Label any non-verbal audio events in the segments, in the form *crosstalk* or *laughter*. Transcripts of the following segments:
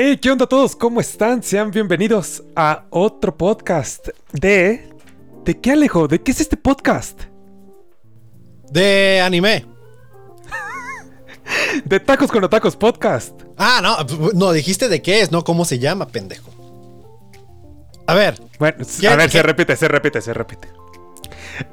Hey, ¿qué onda a todos? ¿Cómo están? Sean bienvenidos a otro podcast de... ¿De qué Alejo? ¿De qué es este podcast? De anime. *laughs* De Tacos con Otacos Podcast. Ah, no, no, dijiste de qué es, no cómo se llama, pendejo. A ver. Bueno, ¿Qué- a ver, qué- se repite, se repite, se repite.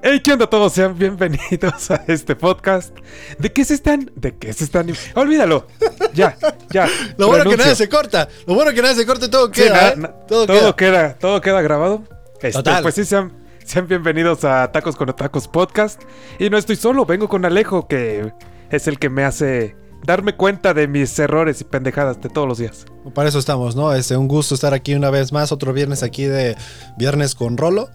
Hey, ¿qué onda todos? Sean bienvenidos a este podcast. ¿De qué se están? ¿De qué se están? Olvídalo. Ya, ya. *laughs* Lo bueno que nada se corta. Lo bueno que nada se corta y todo Sí, queda. ¿eh? todo, todo, queda. queda. todo queda grabado. Este, Total. Pues sí, sean, sean bienvenidos a Tacos con Tacos Podcast. Y no estoy solo, vengo con Alejo, que es el que me hace darme cuenta de mis errores y pendejadas de todos los días. Para eso estamos, ¿no? Este, un gusto estar aquí una vez más, otro viernes aquí de Viernes con Rolo.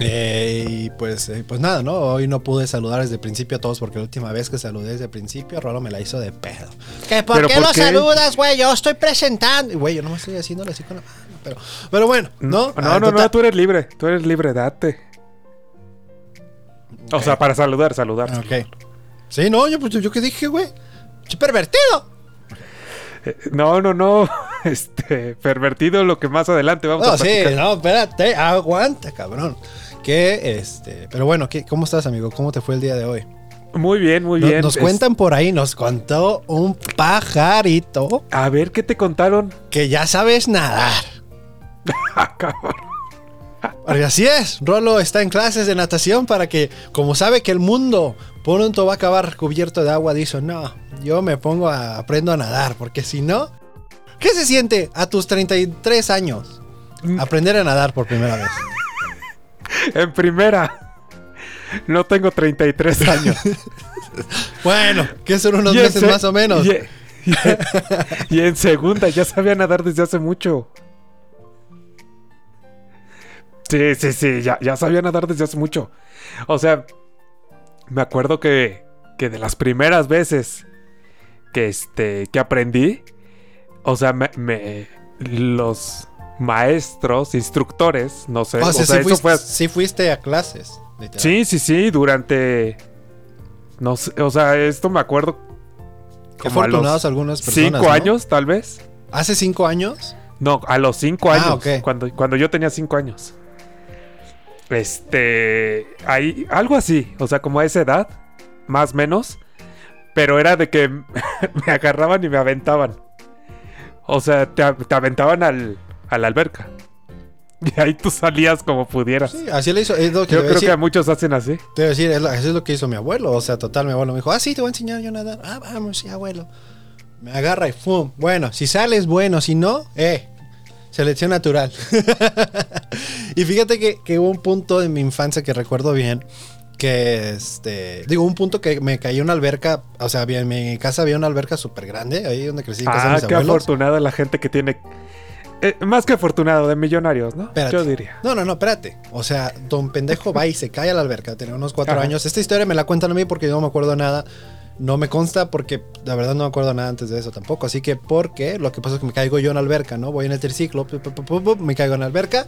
Eh, y pues, eh, pues nada, ¿no? Hoy no pude saludar desde el principio a todos porque la última vez que saludé desde el principio, Rolo me la hizo de pedo. ¿Que por ¿Pero qué por lo qué? saludas, güey? Yo estoy presentando. Y, Güey, yo no me estoy haciendo así con la mano. Pero, pero bueno, ¿no? No, Ah, no, total- no, tú eres libre, tú eres libre, date. O sea, para saludar, saludar. Ok. Sí, no, yo, pues, yo qué dije, güey. ¡Qué pervertido! Eh, No, no, no. *laughs* Este, pervertido lo que más adelante vamos No, a sí, platicar. no, espérate, aguanta, cabrón. Que, este, pero bueno, ¿qué, ¿cómo estás, amigo? ¿Cómo te fue el día de hoy? Muy bien, muy bien. nos Es- cuentan por ahí, nos contó un pajarito A ver, ¿qué te contaron? que ya sabes nadar. *laughs* Ah, cabrón. Porque así es, Rolo está en clases de natación para que, como sabe que el mundo pronto va a acabar cubierto de agua, dice, no, yo me pongo a, aprendo a nadar, porque si no, ¿qué se siente a tus 33 años? Mm. Aprender a nadar por primera vez. *laughs* En primera, no tengo 33 años. *laughs* Bueno, que son unos meses se- más o menos. Y, y- y en segunda, ya sabía nadar desde hace mucho. Sí, sí, sí, ya, ya sabía nadar desde hace mucho. O sea, me acuerdo que, que de las primeras veces que, este, que aprendí, o sea, me, me- los maestros, instructores, no sé, O o sea, sea, sí, eso fuiste, fue sí fuiste a clases. Sí, sí, sí, durante. No sé, o sea, esto me acuerdo. Qué afortunados algunas personas. Cinco ¿no? años, tal vez. ¿Hace cinco años? No, a los cinco Ah, años. ok. Cuando, cuando yo tenía cinco años. Este. Ahí. Algo así. O sea, como a esa edad. Más o menos. Pero era de que *laughs* me agarraban y me aventaban. O sea, te aventaban al, a la alberca. *laughs* Y ahí tú salías como pudieras. Sí, así le hizo. Lo que Yo creo decir. que a muchos hacen así. Te voy a decir, eso es lo que hizo mi abuelo. O sea, total, mi abuelo me dijo, ah, sí, te voy a enseñar yo a nadar. Ah, vamos, sí, abuelo. Me agarra y ¡fum! Bueno, si sales, bueno. Si no, eh, selección natural. *laughs* y fíjate que, que hubo un punto en mi infancia que recuerdo bien. Que este. Digo, un punto que me caí en una alberca. O sea, en mi casa había una alberca súper grande. Ahí donde crecí en casa de Ah, mis qué abuelos. afortunada la gente que tiene. Eh, más que afortunado, de millonarios, ¿no? Espérate. Yo diría. No, no, no, espérate. O sea, don pendejo va y se cae a la alberca. Tenía unos cuatro Ajá. años. Esta historia me la cuentan a mí porque yo no me acuerdo nada. No me consta porque la verdad no me acuerdo nada antes de eso tampoco. Así que, porque lo que pasa es que me caigo yo en la alberca, ¿no? Voy en el triciclo, pu- pu- pu- pu- pu- me caigo en la alberca.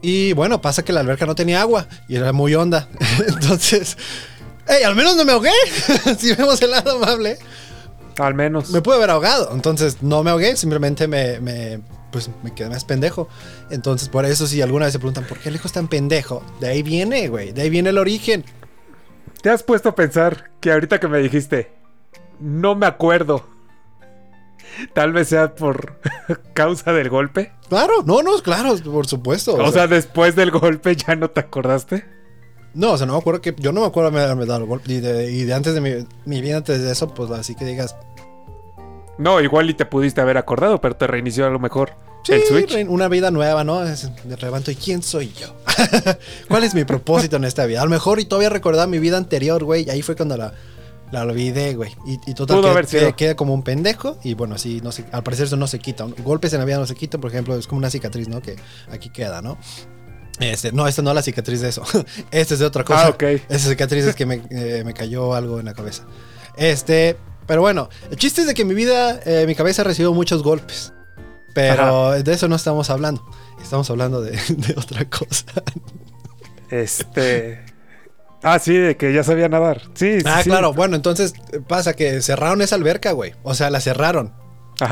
Y bueno, pasa que la alberca no tenía agua y era muy honda. *laughs* Entonces, ¡ey! Al menos no me ahogué. *laughs* si vemos el lado amable. Al menos. Me pude haber ahogado. Entonces no me ahogué, simplemente me, me- pues, me quedé más pendejo. Entonces, por eso, si alguna vez se preguntan por qué el hijo es tan pendejo, de ahí viene, güey. De ahí viene el origen. ¿Te has puesto a pensar que ahorita que me dijiste, no me acuerdo? Tal vez sea por *laughs* causa del golpe. Claro, no, no, claro, por supuesto. O, sea, después del golpe ya no te acordaste. no, o sea, no me acuerdo que. Yo no me acuerdo de haberme dado el golpe. Y de, y de antes de mi, mi vida, antes de eso, pues así que digas. No, igual y te pudiste haber acordado, pero te reinició a lo mejor Sí, el Switch. una vida nueva, ¿no? Me levanto y ¿quién soy yo? *laughs* ¿Cuál es mi propósito en esta vida? A lo mejor y todavía recordaba mi vida anterior, güey. Y ahí fue cuando la, la olvidé, güey. Y, y total, quedé- quedé como un pendejo. Y bueno, así, no sé, al parecer eso no se quita. Golpes en la vida no se quitan, por ejemplo, es como una cicatriz, ¿no? Que aquí queda, ¿no? Este, no, esta no es la cicatriz de eso. *laughs* Esta es de otra cosa. Ah, ok. Esa cicatriz es que me, eh, me cayó algo en la cabeza. Este, pero bueno, el chiste es de que mi vida, eh, mi cabeza recibió muchos golpes. Pero de eso no estamos hablando. Estamos hablando de, *laughs* de otra cosa. Este. Ah, sí, de que ya sabía nadar. Sí, sí, Ah, sí. claro. Bueno, entonces pasa que cerraron esa alberca, güey. O sea, la cerraron.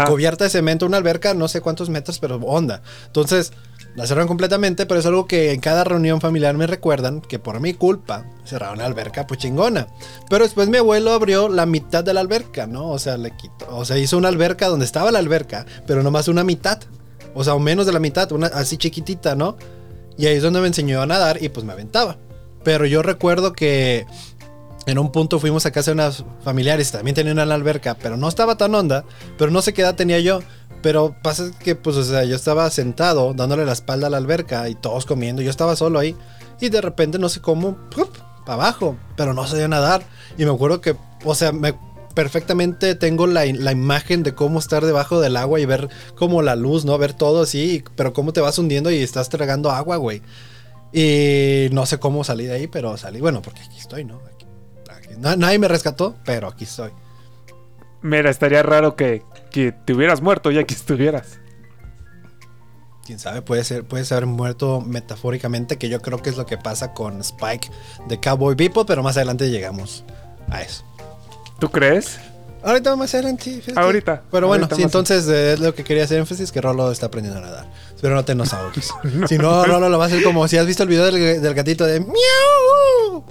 Cubierta de cemento, una alberca, no sé cuántos metros, pero onda. Entonces, la cerraron completamente, pero es algo que en cada reunión familiar me recuerdan que por mi culpa cerraron la alberca, pues chingona. Pero después mi abuelo abrió la mitad de la alberca, ¿no? O sea, le quitó, o sea, hizo una alberca donde estaba la alberca, pero nomás una mitad. O sea, o menos de la mitad, una así chiquitita, ¿no? Y ahí es donde me enseñó a nadar y pues me aventaba. Pero yo recuerdo que en un punto fuimos a casa de unas familiares, también tenían una alberca, pero no estaba tan honda, pero no sé qué edad tenía yo. Pero pasa que, pues, o sea, yo estaba sentado dándole la espalda a la alberca y todos comiendo, yo estaba solo ahí. Y de repente, no sé cómo, para abajo, pero no sabía nadar. Y me acuerdo que, o sea, me, perfectamente tengo la, la, imagen de cómo estar debajo del agua y ver como la luz, ¿no? Ver todo así, pero cómo te vas hundiendo y estás tragando agua, güey. Y no sé cómo salí de ahí, pero salí, bueno, porque aquí estoy, ¿no? Nadie me rescató, pero aquí estoy. Mira, estaría raro que, que te hubieras muerto y aquí estuvieras. Quién sabe, puede ser, puede ser muerto metafóricamente, que yo creo que es lo que pasa con Spike de Cowboy Bebop, pero más adelante llegamos a eso. ¿Tú crees? Ahorita más adelante. Ahorita. Pero bueno, ahorita sí, entonces eh, es lo que quería hacer énfasis, que Rolo está aprendiendo a nadar. Espero no tenernos audios. *laughs* no, si no, Rolo lo va a hacer como si has visto el video del, del gatito de miau.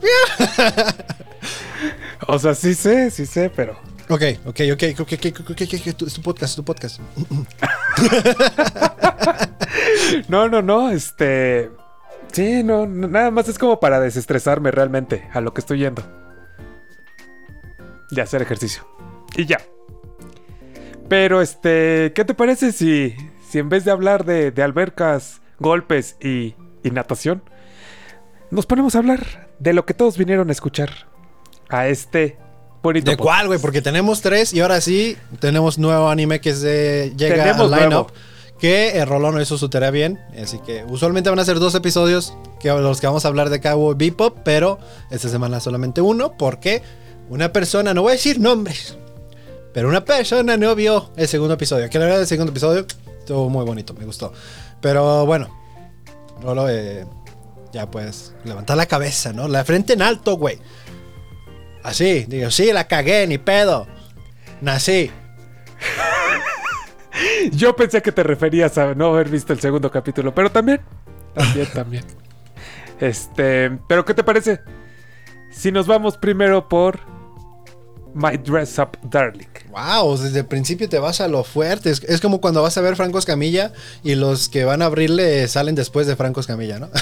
*laughs* o sea, sí sé, sí sé, pero... Ok, ok, ok, ok, ok, ok, ok, es tu podcast, es tu podcast. *laughs* no, no, no, este... Sí, no, no, nada más es como para desestresarme realmente a lo que estoy yendo. Y hacer ejercicio. Y ya. Pero este, ¿qué te parece si, si en vez de hablar de, de albercas, golpes y, y, natación, nos ponemos a hablar de lo que todos vinieron a escuchar a este bonito ¿De podcast. cuál, güey? Porque tenemos tres y ahora sí tenemos nuevo anime que se llega Tenemos al lineup. Que el Rolón no hizo su tarea bien. Así que usualmente van a ser dos episodios que los que vamos a hablar de Cowboy Bebop. Pero esta semana solamente uno. Porque una persona, no voy a decir nombres, pero una persona no vio el segundo episodio. Que la verdad el segundo episodio estuvo muy bonito, me gustó. Pero bueno, Rolo, eh, ya puedes levantar la cabeza, ¿no? La frente en alto, güey. Así, digo, sí, la cagué, ni pedo. Nací. *laughs* Yo pensé que te referías a no haber visto el segundo capítulo, pero también, también, también. *laughs* Este, pero ¿qué te parece? Si nos vamos primero por My Dress Up Darling. Wow, desde el principio te vas a lo fuerte. Es, es, como cuando vas a ver Franco Escamilla y los que van a abrirle salen después de Franco Escamilla, ¿no? *laughs*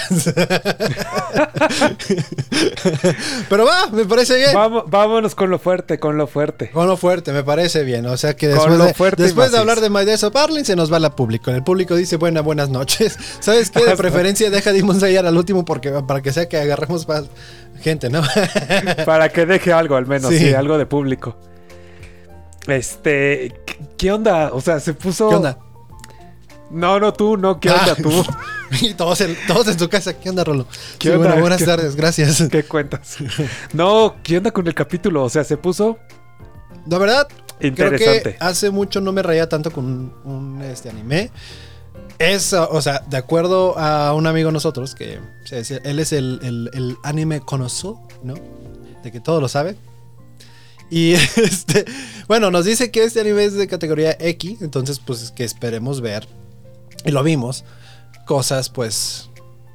Pero va, me parece bien. Vamos, vámonos con lo fuerte, con lo fuerte. Con lo fuerte, me parece bien. O sea que después, de, después de, hablar de My Dress Up Darling se nos va la público. El público dice buena, buenas noches. *laughs* ¿Sabes qué? De preferencia deja Demon Slayer al último porque, para que sea que agarremos más gente, ¿no? para que deje algo al menos, *laughs* sí. sí, algo de público. Este, ¿qué onda? O sea, se puso. ¿Qué onda? No, no, tú, no, ¿qué onda Ah, tú? *laughs* y todos en, todos en tu casa, ¿qué onda, Rolo? ¿Qué Sí, onda? bueno, buenas ¿Qué- tardes, gracias. ¿Qué cuentas? No, ¿qué onda con el capítulo? O sea, se puso La verdad, interesante. creo que hace mucho no me reía tanto con un, un, este anime. Es, o sea, de acuerdo a un amigo de nosotros, que o sea, es- él es el, el- el anime conocedor, ¿no? De que todo lo sabe. Y *laughs* este, bueno, nos dice que este anime es de categoría X, entonces pues que esperemos ver, y lo vimos, cosas pues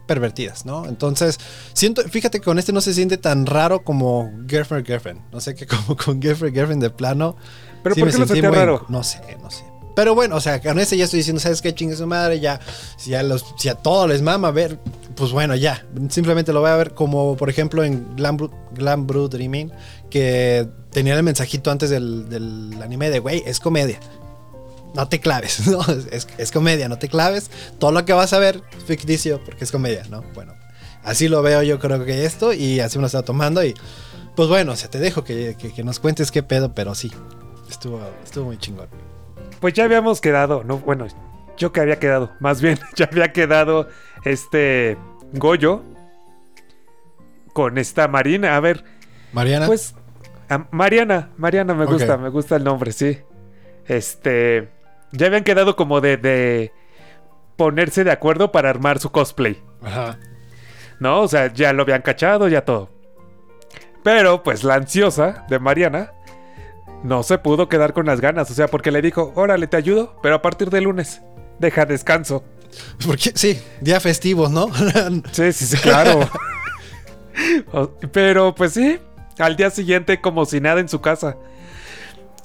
pervertidas, ¿no? Entonces, siento, fíjate que con este no se siente tan raro como Girlfriend Girlfriend. No sé qué *laughs* como con Girlfriend Girlfriend de plano. ¿Pero sí por qué lo sentí raro? No sé, no sé. Pero bueno, o sea, con este ya estoy diciendo, ¿sabes qué? Chingue su madre, ya. Si a, los, si a todo les mama ver, pues bueno, ya. Simplemente lo voy a ver como, por ejemplo, en Glam, Glam Dreaming, que tenía el mensajito antes del, del anime de, güey, es comedia. No te claves, *laughs* ¿no? Es, es comedia, no te claves. Todo lo que vas a ver es ficticio porque es comedia, ¿no? Bueno, así lo veo yo creo que esto y así me lo está tomando y pues bueno, o sea, te dejo que, que- que nos cuentes qué pedo, pero sí, estuvo, estuvo muy chingón. Pues ya habíamos quedado, no, bueno, yo que había quedado, más bien, *laughs* ya había quedado este Goyo con esta Marina. A ver, Mariana, pues a- Mariana, Mariana me gusta, me gusta el nombre, sí. Este, ya habían quedado como de, de ponerse de acuerdo para armar su cosplay. Ajá. ¿no? O sea, ya lo habían cachado, ya todo. Pero, pues la ansiosa de Mariana no se pudo quedar con las ganas. O sea, porque le dijo, órale, te ayudo, pero a partir de lunes, deja descanso. *laughs* Porque, sí, día festivo, ¿no? *laughs* Sí, sí, sí, claro. *laughs* Pero pues sí, al día siguiente como si nada en su casa.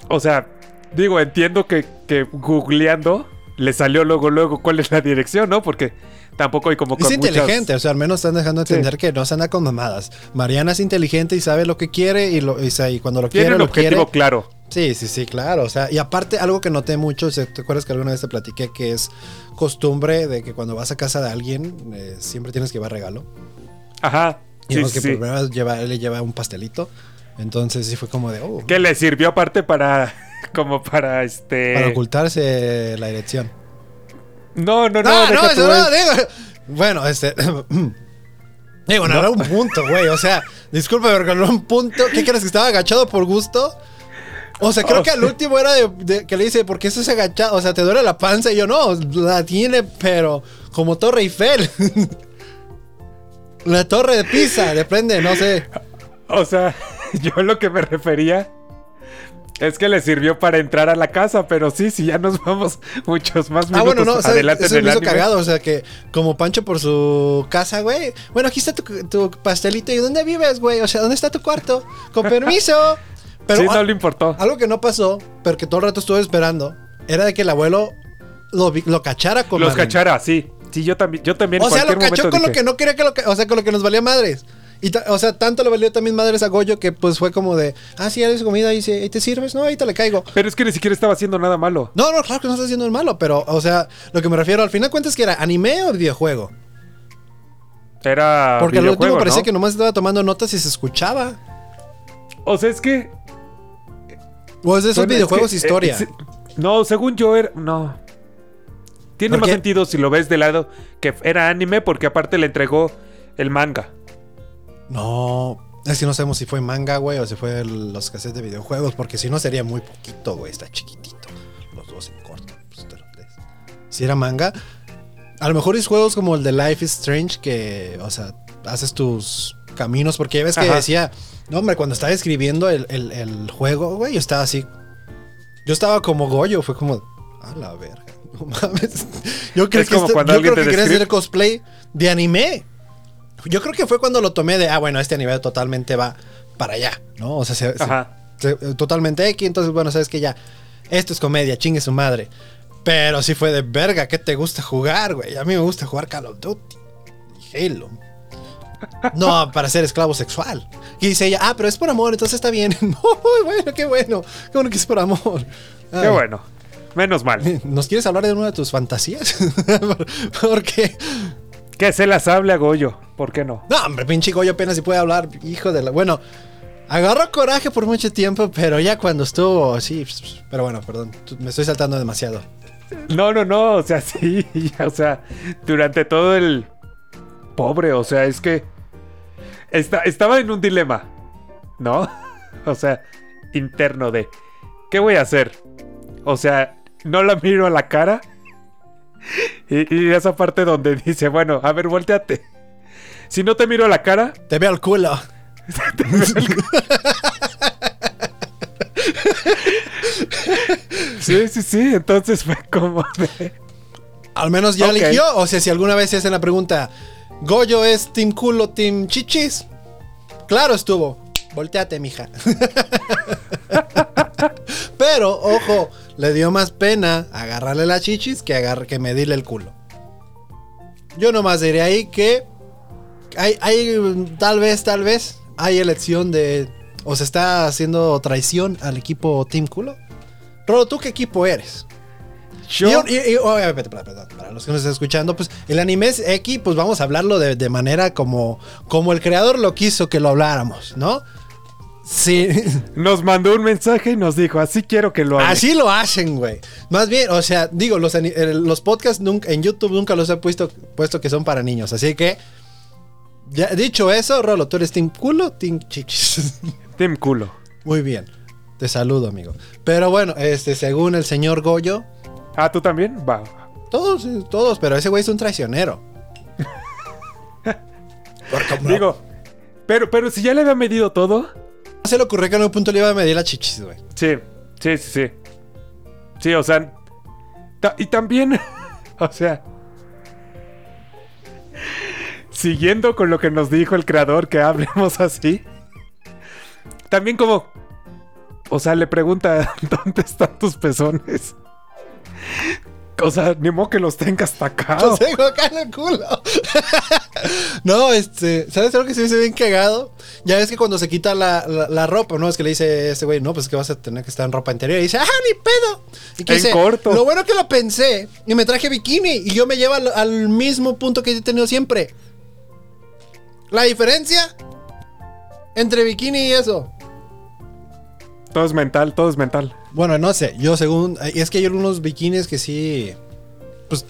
O sea, digo, entiendo que, que googleando le salió luego, luego cuál es la dirección, ¿no? Porque tampoco hay como es con inteligente, muchas- o sea, al menos están dejando entender que no se anda con mamadas. Mariana es inteligente y sabe lo que quiere y, lo, y, sa- y cuando lo Tiene quiere, un lo objetivo quiere. claro. Sí, sí, sí, claro. O sea, y aparte, algo que noté mucho, ¿te acuerdas que alguna vez te platiqué que es costumbre de que cuando vas a casa de alguien, eh, siempre tienes que llevar regalo? Ajá. Y Sí, que sí. vez lleva, él le lleva un pastelito. Entonces sí fue como de, oh, Que le sirvió aparte para. *laughs* Como para este. para ocultarse la dirección. No, no, no. No, deja no, eso no, digo. Bueno, este. *clears throat* Digo, no, No. era un punto, güey. O sea, disculpa, pero era un punto. ¿Qué crees que estaba agachado por gusto? O sea, creo O que al último era de, de- que le dice, ¿por qué estás agachado? O sea, te duele la panza. Y yo, no, la tiene, pero como Torre Eiffel. *laughs* la torre de Pisa, depende, no sé. O sea, *laughs* yo lo que me refería es que le sirvió para entrar a la casa, pero sí, sí, ya nos vamos *laughs* muchos más minutos Ah, bueno, no, adelante eso en el me hizo cagado. O sea, que como Pancho por su casa, güey. Bueno, aquí está tu, tu pastelito. ¿Y dónde vives, güey? O sea, ¿dónde está tu cuarto? Con *laughs* permiso. Pero sí, ah, no le importó. algo que no pasó, pero que todo el rato estuve esperando, era de que el abuelo lo, lo cachara con Los Marlene. cachara, sí. Sí, yo también, yo también O sea, lo cachó con lo que no quería que lo O sea, con lo que nos valía madres. Y o sea, tanto le valió también madres a Goyo que pues fue como de, ah, sí, eres comida y ¿y te sirves? No, ahí te le caigo. Pero es que ni siquiera estaba haciendo nada malo. No, no, claro que no está haciendo el malo, pero, o sea, lo que me refiero, al final cuentas que era anime o videojuego. Era Porque al último parecía ¿no? que nomás estaba tomando notas y se escuchaba. O sea, es que... O es de esos bueno, es videojuegos que, historia. eh, no, según yo era... No. Tiene ¿Por más qué? sentido si lo ves de lado que era anime porque aparte le entregó el manga. No, es que no sabemos si fue manga, güey, o si fue el- los cassettes de videojuegos, porque si no sería muy poquito, güey, está chiquitito. Los dos en corto. pues. Si era manga, a lo mejor es juegos como el de Life is Strange, que, o sea, haces tus caminos, porque ya ves que Ajá. decía, no, hombre, cuando estaba escribiendo el, el- el juego, güey, yo estaba así. Yo estaba como Goyo, fue como, a la verga. *laughs* No mames. Yo creo Es que, como este- cuando yo alguien creo que te describe- hacer cosplay de anime. Yo creo que fue cuando lo tomé de, ah, bueno, este anime totalmente va para allá, ¿no? O sea, se- se- se- totalmente X, entonces, bueno, sabes que ya, esto es comedia, chingue su madre. Pero sí fue de verga, ¿qué te gusta jugar, güey? A mí me gusta jugar Call of Duty y Halo. No, para ser esclavo sexual. Y dice ella, ah, pero es por amor, entonces está bien. *laughs* No, bueno, qué bueno. Qué bueno que es por amor. Qué bueno. Menos mal. *laughs* ¿Nos quieres hablar de una de tus fantasías? *laughs* Porque, Que se las hable a Goyo. ¿Por qué no? no, hombre, pinche Goyo apenas si puede hablar, hijo de la. Bueno, agarró coraje por mucho tiempo, pero ya cuando estuvo así. Pero bueno, perdón, me estoy saltando demasiado. No, no, no. O sea, *laughs* sí. O sea, durante todo el. Pobre, o sea, es que. esta- estaba en un dilema. ¿No? O sea, interno de. ¿Qué voy a hacer? O sea, no la miro a la cara. Y, y esa parte donde dice, bueno, a ver, volteate. Si no te miro a la cara, Te veo el *laughs* culo. sí, sí, sí. Entonces fue como de. Al menos ya Ok. eligió. O sea, si alguna vez se hacen la pregunta, ¿Goyo es Team Culo, Team Chichis? Claro estuvo. Volteate, mija. *laughs* *laughs* Pero, ojo, le dio más pena agarrarle la chichis que, que medirle el culo. Yo nomás diré ahí que hay, hay, tal vez, tal vez, hay elección de... O se está haciendo traición al equipo Team Culo. Rolo, ¿tú qué equipo eres? Yo, Y, y- y- oh, para los que nos están escuchando, pues el anime es X, pues vamos a hablarlo de, de manera como, como el creador lo quiso que lo habláramos, ¿no? Sí, *laughs* nos mandó un mensaje y nos dijo, así quiero que lo haga. así lo hacen, güey. Más bien, o sea, digo, los, eh, los podcasts nunca, en YouTube nunca los he puesto, puesto que son para niños, así que, ya dicho eso, Rolo, tú eres Team Culo, Team Chichis. *laughs* Team culo. Muy bien, te saludo, amigo. Pero bueno, este, según el señor Goyo, Ah, ¿tú también? Va. Todos, sí, todos, pero ese güey es un traicionero. *laughs* Porque, Digo, pero, pero si ya le había medido todo, se le ocurrió que en un punto le iba a medir la chichis, güey. Sí, sí, sí, sí. Sí, o sea. y también, *laughs* o sea. Siguiendo con lo que nos dijo el creador, que hablemos *laughs* así. También como. O sea, le pregunta, *laughs* ¿dónde están tus pezones? O sea, ni modo que los tenga acá. *laughs* Los tengo acá en el culo. *laughs* no, este, ¿sabes algo que se me hizo bien cagado? Ya ves que cuando se quita la, la- la ropa, ¿no? Es que le dice este güey, no, pues que vas a tener que estar en ropa interior. Y dice, ¡ah, ni pedo! Y que En dice, corto. Lo bueno que lo pensé y me traje bikini y yo me llevo al, al mismo punto que he tenido siempre. La diferencia entre bikini y eso. Todo es mental, todo es mental. Bueno, no sé, yo según. Es que hay algunos bikinis que sí. Pues.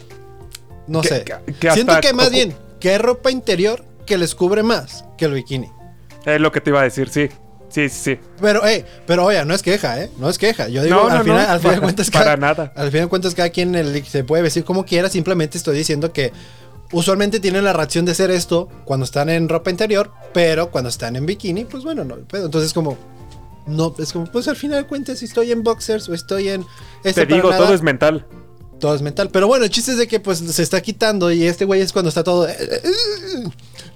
No Que- sé. que- que Siento que más bien, que es ropa interior que les cubre más que el bikini. Es lo que te iba a decir, sí. Sí, sí, sí. Pero, eh, pero oye, no es queja, ¿eh? No es queja. Yo digo, No, al, no, final, no, al final de para- cuentas, para cada- nada. Al final de cuentas, cada quien el- se puede vestir como quiera. Simplemente estoy diciendo que usualmente tienen la reacción de hacer esto cuando están en ropa interior, pero cuando están en bikini, pues bueno, no. hay. Entonces, como. No, es como, pues al final de cuentas, si estoy en boxers o estoy en. esto Te digo, nada, todo es mental. todo es mental. Pero bueno, el chiste es de que pues se está quitando y este güey es cuando está todo...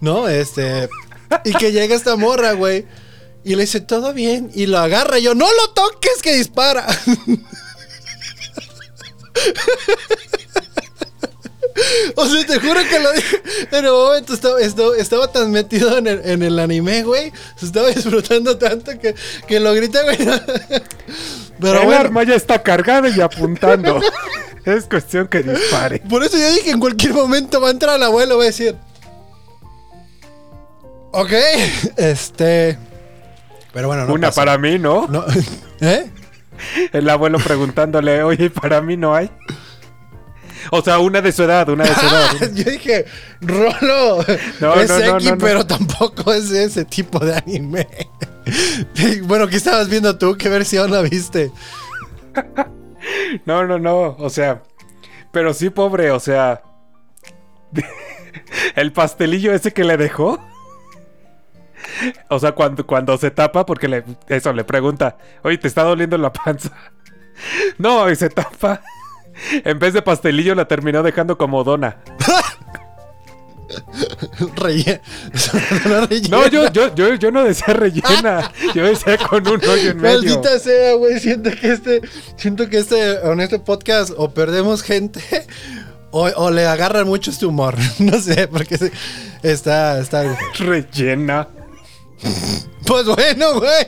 ¿No? Este... Y que llega esta morra, güey. Y le dice, todo bien. Y lo agarra. Y yo, no lo toques que dispara. *laughs* O sea, te juro que lo dije. En un momento estaba, estaba, estaba tan metido en el, en el anime, güey. Se estaba disfrutando tanto que, que lo grita, güey. Pero el bueno. arma ya está cargada y apuntando. es cuestión que dispare. Por eso yo dije, en cualquier momento va a entrar el abuelo, va a decir. Ok, este. Pero bueno, no. Una pasa. para mí, ¿no? No. *laughs* ¿Eh? El abuelo preguntándole, oye, ¿para mí no hay? O sea, una de su edad, una de su edad. *laughs* Yo dije, Rolo. No, es no, no, X, pero tampoco es ese tipo de anime. *laughs* bueno, ¿qué estabas viendo tú? ¿Qué versión la viste? No, no, no. O sea, pero sí, pobre, o sea. *laughs* El pastelillo ese que le dejó. O sea, cuando, cuando se tapa, porque le, eso le pregunta, oye, ¿te está doliendo la panza? No, y se tapa. En vez de pastelillo la terminó dejando como dona. Relle- *laughs* no, yo, yo, yo, yo no decía rellena. Yo decía con un hoyo en medio. Maldita sea, güey. Siento que este, siento que este, en este podcast o perdemos gente o, o le agarran mucho este humor. *laughs* No sé, porque se- está, está. Rellena. Pues bueno, güey.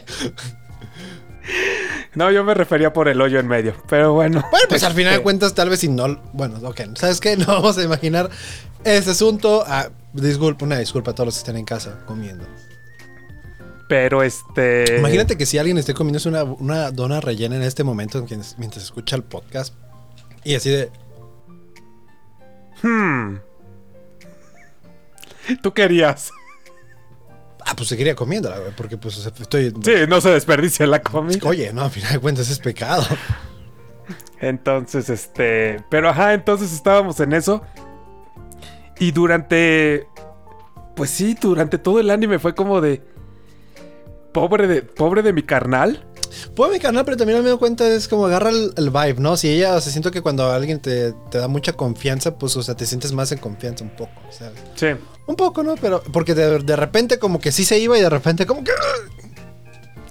No, yo me refería por el hoyo en medio. Pero bueno. Bueno, pues al final de Este, cuentas, tal vez si no. Bueno, ok. ¿Sabes qué? *laughs* No vamos a imaginar ese asunto. Ah, disculpa, una disculpa a todos los que estén en casa comiendo. Pero este. Imagínate que si alguien esté comiendo una, una dona rellena en este momento mientras, mientras escucha el podcast y así de. Hmm. ¿Tú querías? Pues seguiría comiéndola, güey, porque pues o sea, estoy. Sí, no se desperdicia la comida. *laughs* Oye, no, al final de cuentas es pecado. Entonces, este. Pero ajá, entonces estábamos en eso. Y durante. Pues sí, durante todo el anime fue como de. Pobre de. Pobre de mi carnal. Puedo mi canal, pero también me doy cuenta es como agarra el, el vibe, ¿no? Si ella, o sea, siento que cuando alguien te, te da mucha confianza, pues, o sea, te sientes más en confianza un poco, sea. Sí. Un poco, ¿no? Pero, porque de, de repente como que sí se iba y de repente como que...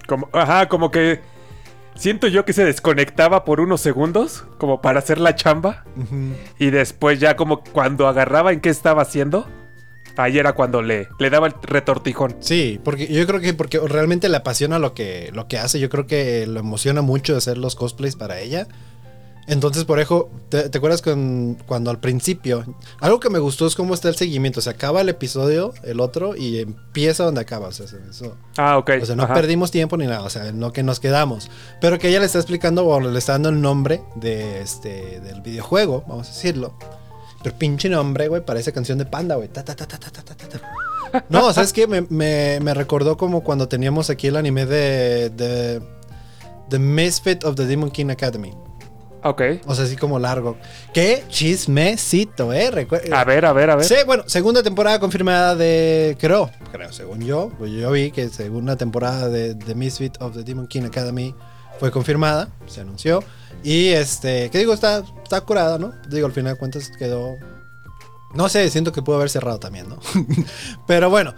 Como, ajá, como que. Siento yo que se desconectaba por unos segundos. Como para hacer la chamba. Y después ya como cuando agarraba en qué estaba haciendo. Ahí era cuando le, le daba el retortijón. Sí, porque yo creo que porque realmente le apasiona lo que, lo que hace. Yo creo que lo emociona mucho hacer los cosplays para ella. Entonces, por ejemplo, ¿te, te acuerdas con, cuando al principio? Algo que me gustó es cómo está el seguimiento. Se acaba el episodio, el otro, y empieza donde acaba. O sea, eso, Ah, ok. o sea no ajá. perdimos tiempo ni nada. O sea, no que nos quedamos. Pero que ella le está explicando o le está dando el nombre de este, del videojuego, vamos a decirlo. Pero pinche nombre, güey, parece canción de panda, güey. Ta, ta, ta, ta, ta, ta, ta, ta. No, *laughs* ¿sabes qué? Me, me, me recordó como cuando teníamos aquí el anime de, de The Misfit of the Demon King Academy. Ok. O sea, así como largo. Qué chismecito, ¿eh? Recu- A ver, a ver, a ver. Sí, bueno, segunda temporada confirmada de. Creo, creo, según yo. Pues yo vi que segunda temporada de The Misfit of the Demon King Academy fue confirmada, se anunció. Y este, ¿qué digo? Está, está curada, ¿no? Digo, al final de cuentas quedó. No sé, siento que pudo haber cerrado también, ¿no? *laughs* Pero bueno,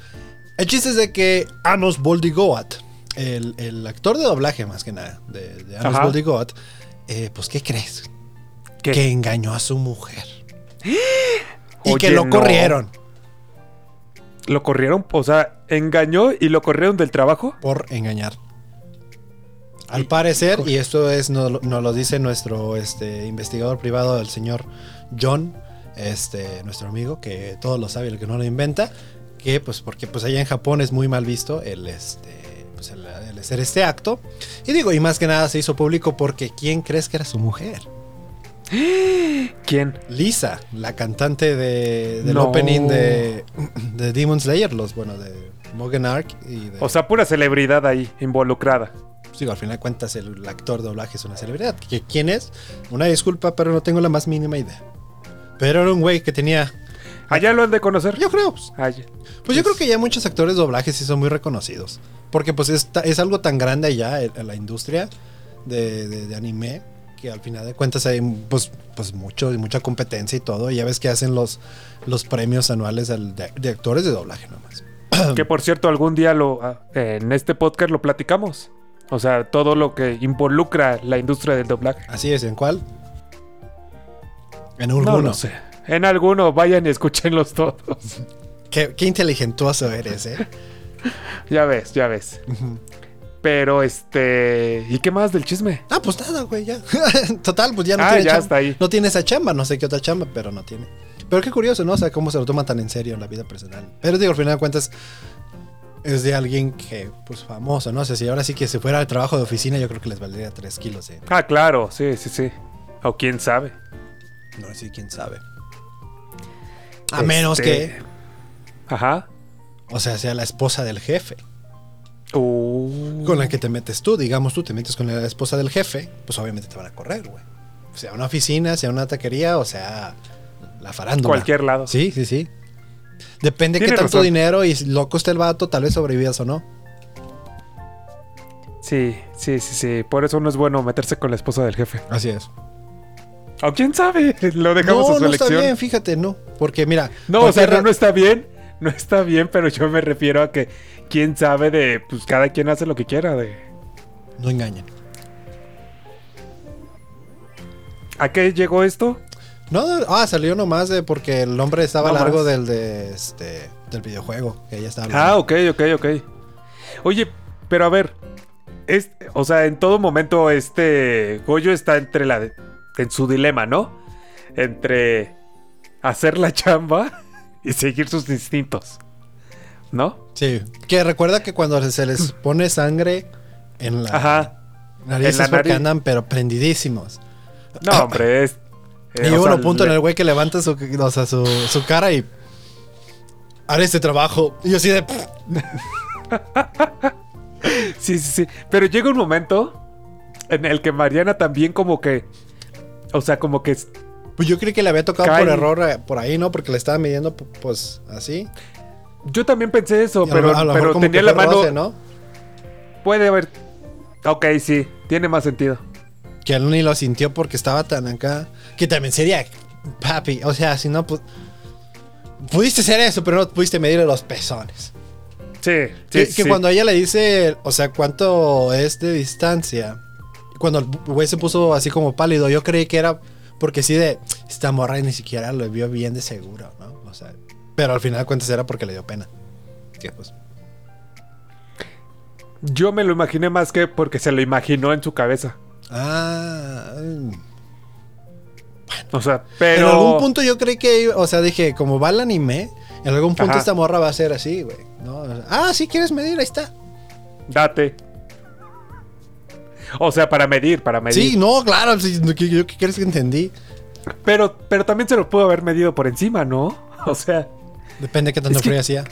el chiste es de que Anos Boldigoat, el, el actor de doblaje más que nada, de, de Anos. Boldigoat, eh, pues, ¿qué crees? ¿Qué? Que engañó a su mujer. *gasps* y Oye, que lo no. corrieron. Lo corrieron, o sea, engañó y lo corrieron del trabajo. por engañar. Al parecer, y esto es nos, nos lo dice nuestro este, investigador privado, el señor John, este, nuestro amigo, que todo lo sabe, el que no lo inventa, que pues porque pues allá en Japón es muy mal visto el este pues el, el hacer este acto. Y digo, y más que nada se hizo público porque ¿quién crees que era su mujer? ¿Quién? Lisa, la cantante de, del No. opening de, de Demon Slayer, los bueno, de Mogen Arc y de... O sea, pura celebridad ahí, involucrada. Pues digo, al final de cuentas el, actor de doblaje es una celebridad. ¿Que ¿Quién es? Una disculpa, pero no tengo la más mínima idea. Pero era un güey que tenía... Allá lo han de conocer. Yo creo. Pues, Allá. pues yo creo que ya muchos actores de doblaje sí son muy reconocidos. Porque pues es, algo tan grande ya en, en la industria de, de- de anime que al final de cuentas hay pues, pues mucho, mucha competencia y todo. Y ya ves que hacen los, los premios anuales al- de, de actores de doblaje nomás. Que por cierto, algún día lo ah, en este podcast lo platicamos. O sea, todo lo que involucra la industria del doblaje. Así es, ¿en cuál? En No alguno. lo sé. En alguno, vayan y escúchenlos todos. Qué, qué inteligentuoso eres, ¿eh? ya ves, ya ves. Pero este. ¿Y qué más del chisme? Ah, pues nada, güey, ya. *laughs* Total, pues ya no Ah, tiene ya chamba. está ahí. No tiene esa chamba, no sé qué otra chamba, pero no tiene. Pero qué curioso, ¿no? O sea, cómo se lo toma tan en serio en la vida personal. Pero digo, al final de cuentas, es de alguien que, pues famoso, ¿no? O sea, si ahora sí que se fuera al trabajo de oficina, yo creo que les valdría 3 kilos, ¿eh? Ah, claro, sí, sí, sí. O quién sabe. No sé quién sabe. A menos Este, que, Ajá. o sea, sea la esposa del jefe. Uh, Con la que te metes tú, digamos tú te metes con la esposa del jefe, pues obviamente te van a correr, güey. Sea una oficina, sea una taquería, o sea la farándula. Cualquier lado. Sí, sí, sí. Depende qué Tiene tanto razón. dinero y loco esté el vato, tal vez sobrevivías o no. Sí, sí, sí, sí. Por eso no es bueno meterse con la esposa del jefe. Así es. O quién sabe. *laughs* Lo dejamos no, a su no está elección. bien, fíjate, no. Porque mira. No, o sea, no, no está bien. No está bien, pero yo me refiero a que quién sabe de. Pues cada quien hace lo que quiera. De. no engañen. ¿A qué llegó esto? No, ah, salió nomás de porque el nombre estaba No largo más. del de este del videojuego que ella estaba Ah, ok, ok, ok. Oye, pero a ver. Es, o sea, en todo momento este Goyo está entre la... En su dilema, ¿no? Entre hacer la chamba *laughs* y seguir sus instintos. ¿No? Sí. Que recuerda que cuando se les *clears throat* pone sangre en la Ajá. nariz es porque nariz. andan pero prendidísimos. No, hombre, es... Y eh, hubo o sea, un punto en el güey que levanta su, o sea, su, su cara y. Haré este trabajo. Y yo así de. *laughs* Sí, sí, sí. Pero llega un momento en el que Mariana también como que... O sea, como que... es- Pues yo creí que le había tocado Cae. por error eh, por ahí, ¿no? Porque le estaba midiendo, pu- pues, así. Yo también pensé eso, a pero, lo- a lo pero tenía la mano... roce, ¿no? Puede haber... Ok, sí. Tiene más sentido. Que él ni lo sintió porque estaba tan acá. Que también sería. Papi, o sea, si no, pues. Pudiste hacer eso, pero no pudiste medirle los pezones. Sí, sí, que, sí. que cuando ella le dice, o sea, cuánto es de distancia. Cuando el güey se puso así como pálido, yo creí que era porque sí de esta morra ni siquiera lo vio bien de seguro, ¿no? O sea, pero al final de cuentas era porque le dio pena. Que pues. Yo me lo imaginé más que porque se lo imaginó en su cabeza. Ah. O sea, pero... En algún punto yo creí que, o sea, dije, como va el anime, en algún punto Ajá. esta morra va a ser así, güey. ¿no? Ah, sí, quieres medir, ahí está. Date. O sea, para medir, para medir. Sí, no, claro, sí, ¿qué- yo qué crees que entendí. Pero, pero también se lo pudo haber medido por encima, ¿no? *laughs* O sea, Depende de qué tanto frío hacía.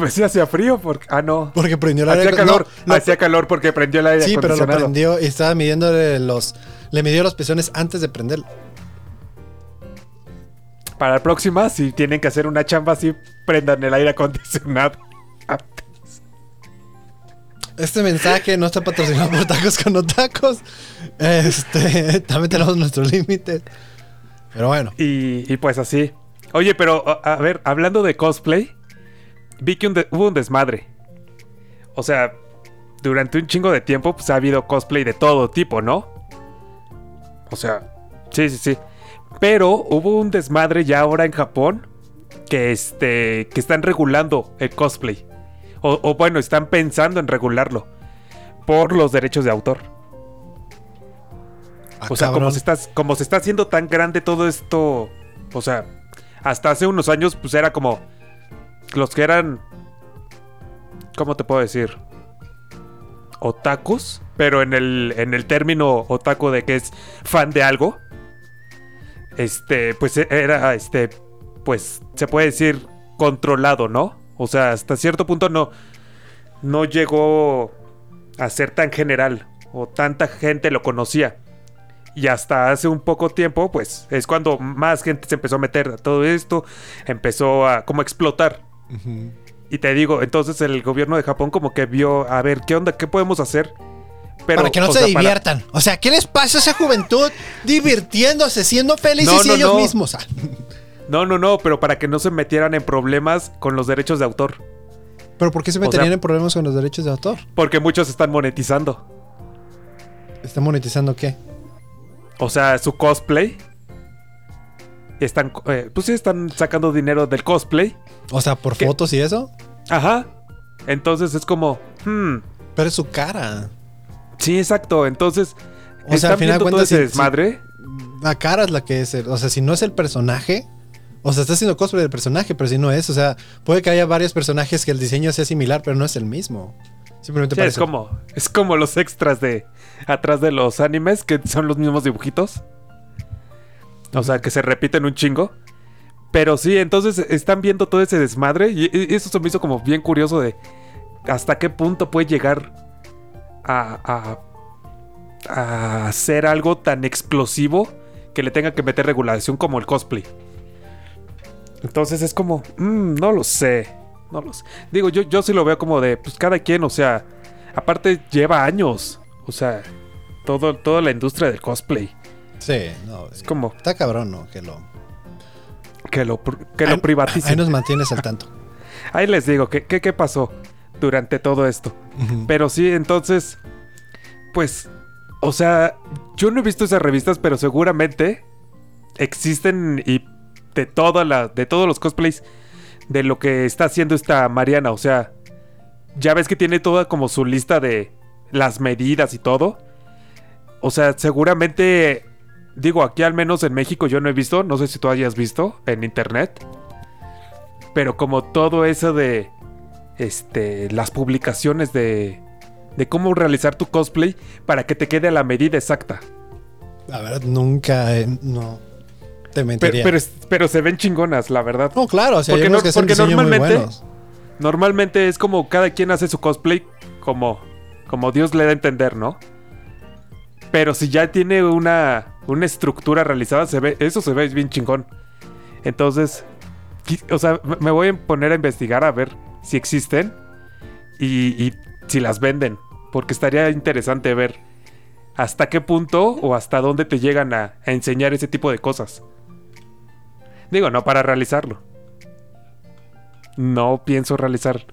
Pues sí hacía frío porque... Ah, no. Porque prendió el aire Hacía calor. no, lo- hacía calor porque prendió el aire Sí, pero lo prendió y estaba midiéndole los. Le midió los pezones antes de prenderlo. Para la próxima, si tienen que hacer una chamba así, prendan el aire acondicionado. Este mensaje no está patrocinado por tacos con otacos. Este, *laughs* también tenemos nuestros límites. Pero bueno. Y, y pues así. Oye, pero a, a ver, hablando de cosplay, vi que un hubo un desmadre. O sea, durante un chingo de tiempo, pues ha habido cosplay de todo tipo, ¿no? O sea, sí, sí, sí. Pero hubo un desmadre ya ahora en Japón que este que están regulando el cosplay. O, o bueno, están pensando en regularlo por los derechos de autor. Ah, O sea, como cabrón. se, está, como se está haciendo tan grande todo esto. O sea, hasta hace unos años, pues era como. Los que eran. ¿Cómo te puedo decir? Otakus. Pero en el, en el término otaku de que es fan de algo. Este, pues era este. Pues se puede decir controlado, ¿no? O sea, hasta cierto punto no. No llegó a ser tan general. O tanta gente lo conocía. Y hasta hace un poco tiempo, pues es cuando más gente se empezó a meter a todo esto, empezó a como explotar. Y te digo, entonces el gobierno de Japón como que vio, a ver, ¿qué onda? ¿Qué podemos hacer? Pero, para que no se sea, para- diviertan. O sea, ¿qué les pasa a esa juventud divirtiéndose, siendo felices No, no, ellos no. mismos? Ah, No, no, no, pero para que no se metieran en problemas con los derechos de autor. Pero ¿por qué se O sea- meterían en problemas con los derechos de autor? Porque muchos están monetizando. ¿Está monetizando qué? O sea, su cosplay. Están, eh, pues sí, están sacando dinero del cosplay. O sea, por fotos y eso. Ajá. Entonces es como, hmm, Pero es su cara. sí, exacto. Entonces, O sea, al ¿están final todo cuentas, ese si-? La cara es la que es. el- O sea, si no es el personaje. O sea, está haciendo cosplay del personaje, pero si no es. O sea, puede que haya varios personajes que el diseño sea similar, pero no es el mismo. Simplemente Sí, es parece. como, es como los extras de atrás de los animes, que son los mismos dibujitos. O sea, que se repiten un chingo. Pero sí, entonces están viendo todo ese desmadre. Y eso se me hizo como bien curioso de hasta qué punto puede llegar a, a, algo tan explosivo que le tenga que meter regulación como el cosplay. Entonces es como, mm, no lo sé. No lo sé. Digo, yo, yo sí lo veo como de, pues cada quien, o sea, aparte lleva años. O sea, todo, toda la industria del cosplay. Sí, no. Es como Está cabrón, ¿no? Que lo. que lo, que lo Ahí- privaticen. Ahí nos mantienes al tanto. *laughs* Ahí les digo, ¿qué, qué, qué pasó durante todo esto? Pero sí, entonces, pues, o sea, yo no he visto esas revistas, pero seguramente existen y de toda la, de todos los cosplays de lo que está haciendo esta Mariana. O sea, ya ves que tiene toda como su lista de las medidas y todo. O sea, seguramente, digo, aquí al menos en México yo no he visto, no sé si tú hayas visto en internet. Pero como todo eso de este las publicaciones de de cómo realizar tu cosplay para que te quede a la medida exacta. La verdad, nunca. eh, no. Te mentiría. pero, pero se ven chingonas, la verdad. no, claro, o sea, porque no- que muy normalmente-. Normalmente es como cada quien hace su cosplay como como Dios le da a entender, ¿no? Pero si ya tiene una una estructura realizada, se ve eso se ve bien chingón. Entonces, o sea, me- voy a poner a investigar a ver si existen y, si las venden, porque estaría interesante ver hasta qué punto o hasta dónde te llegan a, enseñar ese tipo de cosas. Digo, no para realizarlo. No pienso realizar.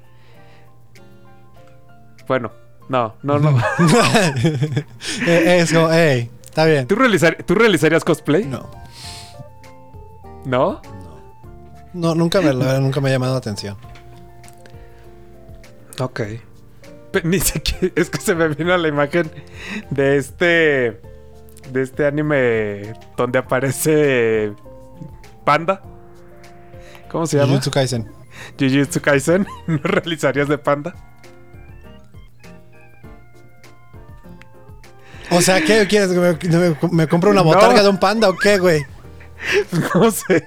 Bueno, no, no, no. *laughs* Eh, es como, está bien. ¿Tú, realizar- ¿Tú realizarías cosplay? No, ¿No? no, nunca me, la verdad, nunca me ha llamado la atención. Ok. Ni siquiera. *laughs* Es que se me vino la imagen de este. De este anime donde aparece. Panda. ¿Cómo se llama? Jujutsu Kaisen. Jujutsu Kaisen. *laughs* ¿No realizarías de panda? O sea, ¿qué quieres? ¿Que me, me- me compro una No. botarga de un panda o qué, güey? *laughs* No sé.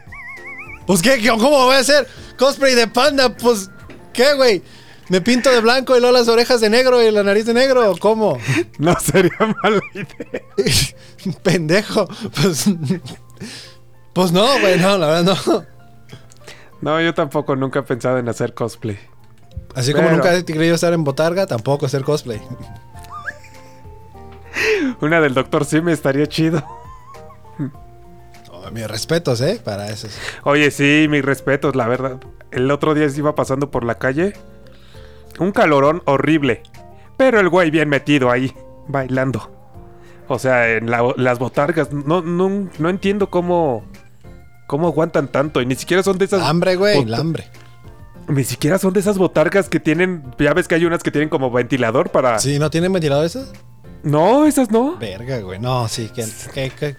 Pues, ¿qué? ¿Cómo voy a hacer? Cosplay de panda, pues. ¿Qué, güey? ¿Me pinto de blanco y luego las orejas de negro y la nariz de negro? ¿Cómo? *laughs* No sería mala idea. *laughs* Pendejo. Pues, pues no, güey, no, la verdad no. No, yo tampoco nunca he pensado en hacer cosplay. Así como nunca he querido estar en botarga, tampoco hacer cosplay. Una del Doctor Simi estaría chido. Oh, mis respetos, ¿eh? Para eso. Oye, sí, mis respetos, la verdad. El otro día iba pasando por la calle. Un calorón horrible. Pero el güey bien metido ahí, bailando. O sea, en la- las botargas. No, no, no entiendo cómo. ¿Cómo aguantan tanto? Y ni siquiera son de esas. Hambre, güey, el hambre. Ni siquiera son de esas botargas que tienen. Ya ves que hay unas que tienen como ventilador para. Sí, ¿no tienen ventilador eso? No, esas no. Verga, güey. No, sí, que. que, que-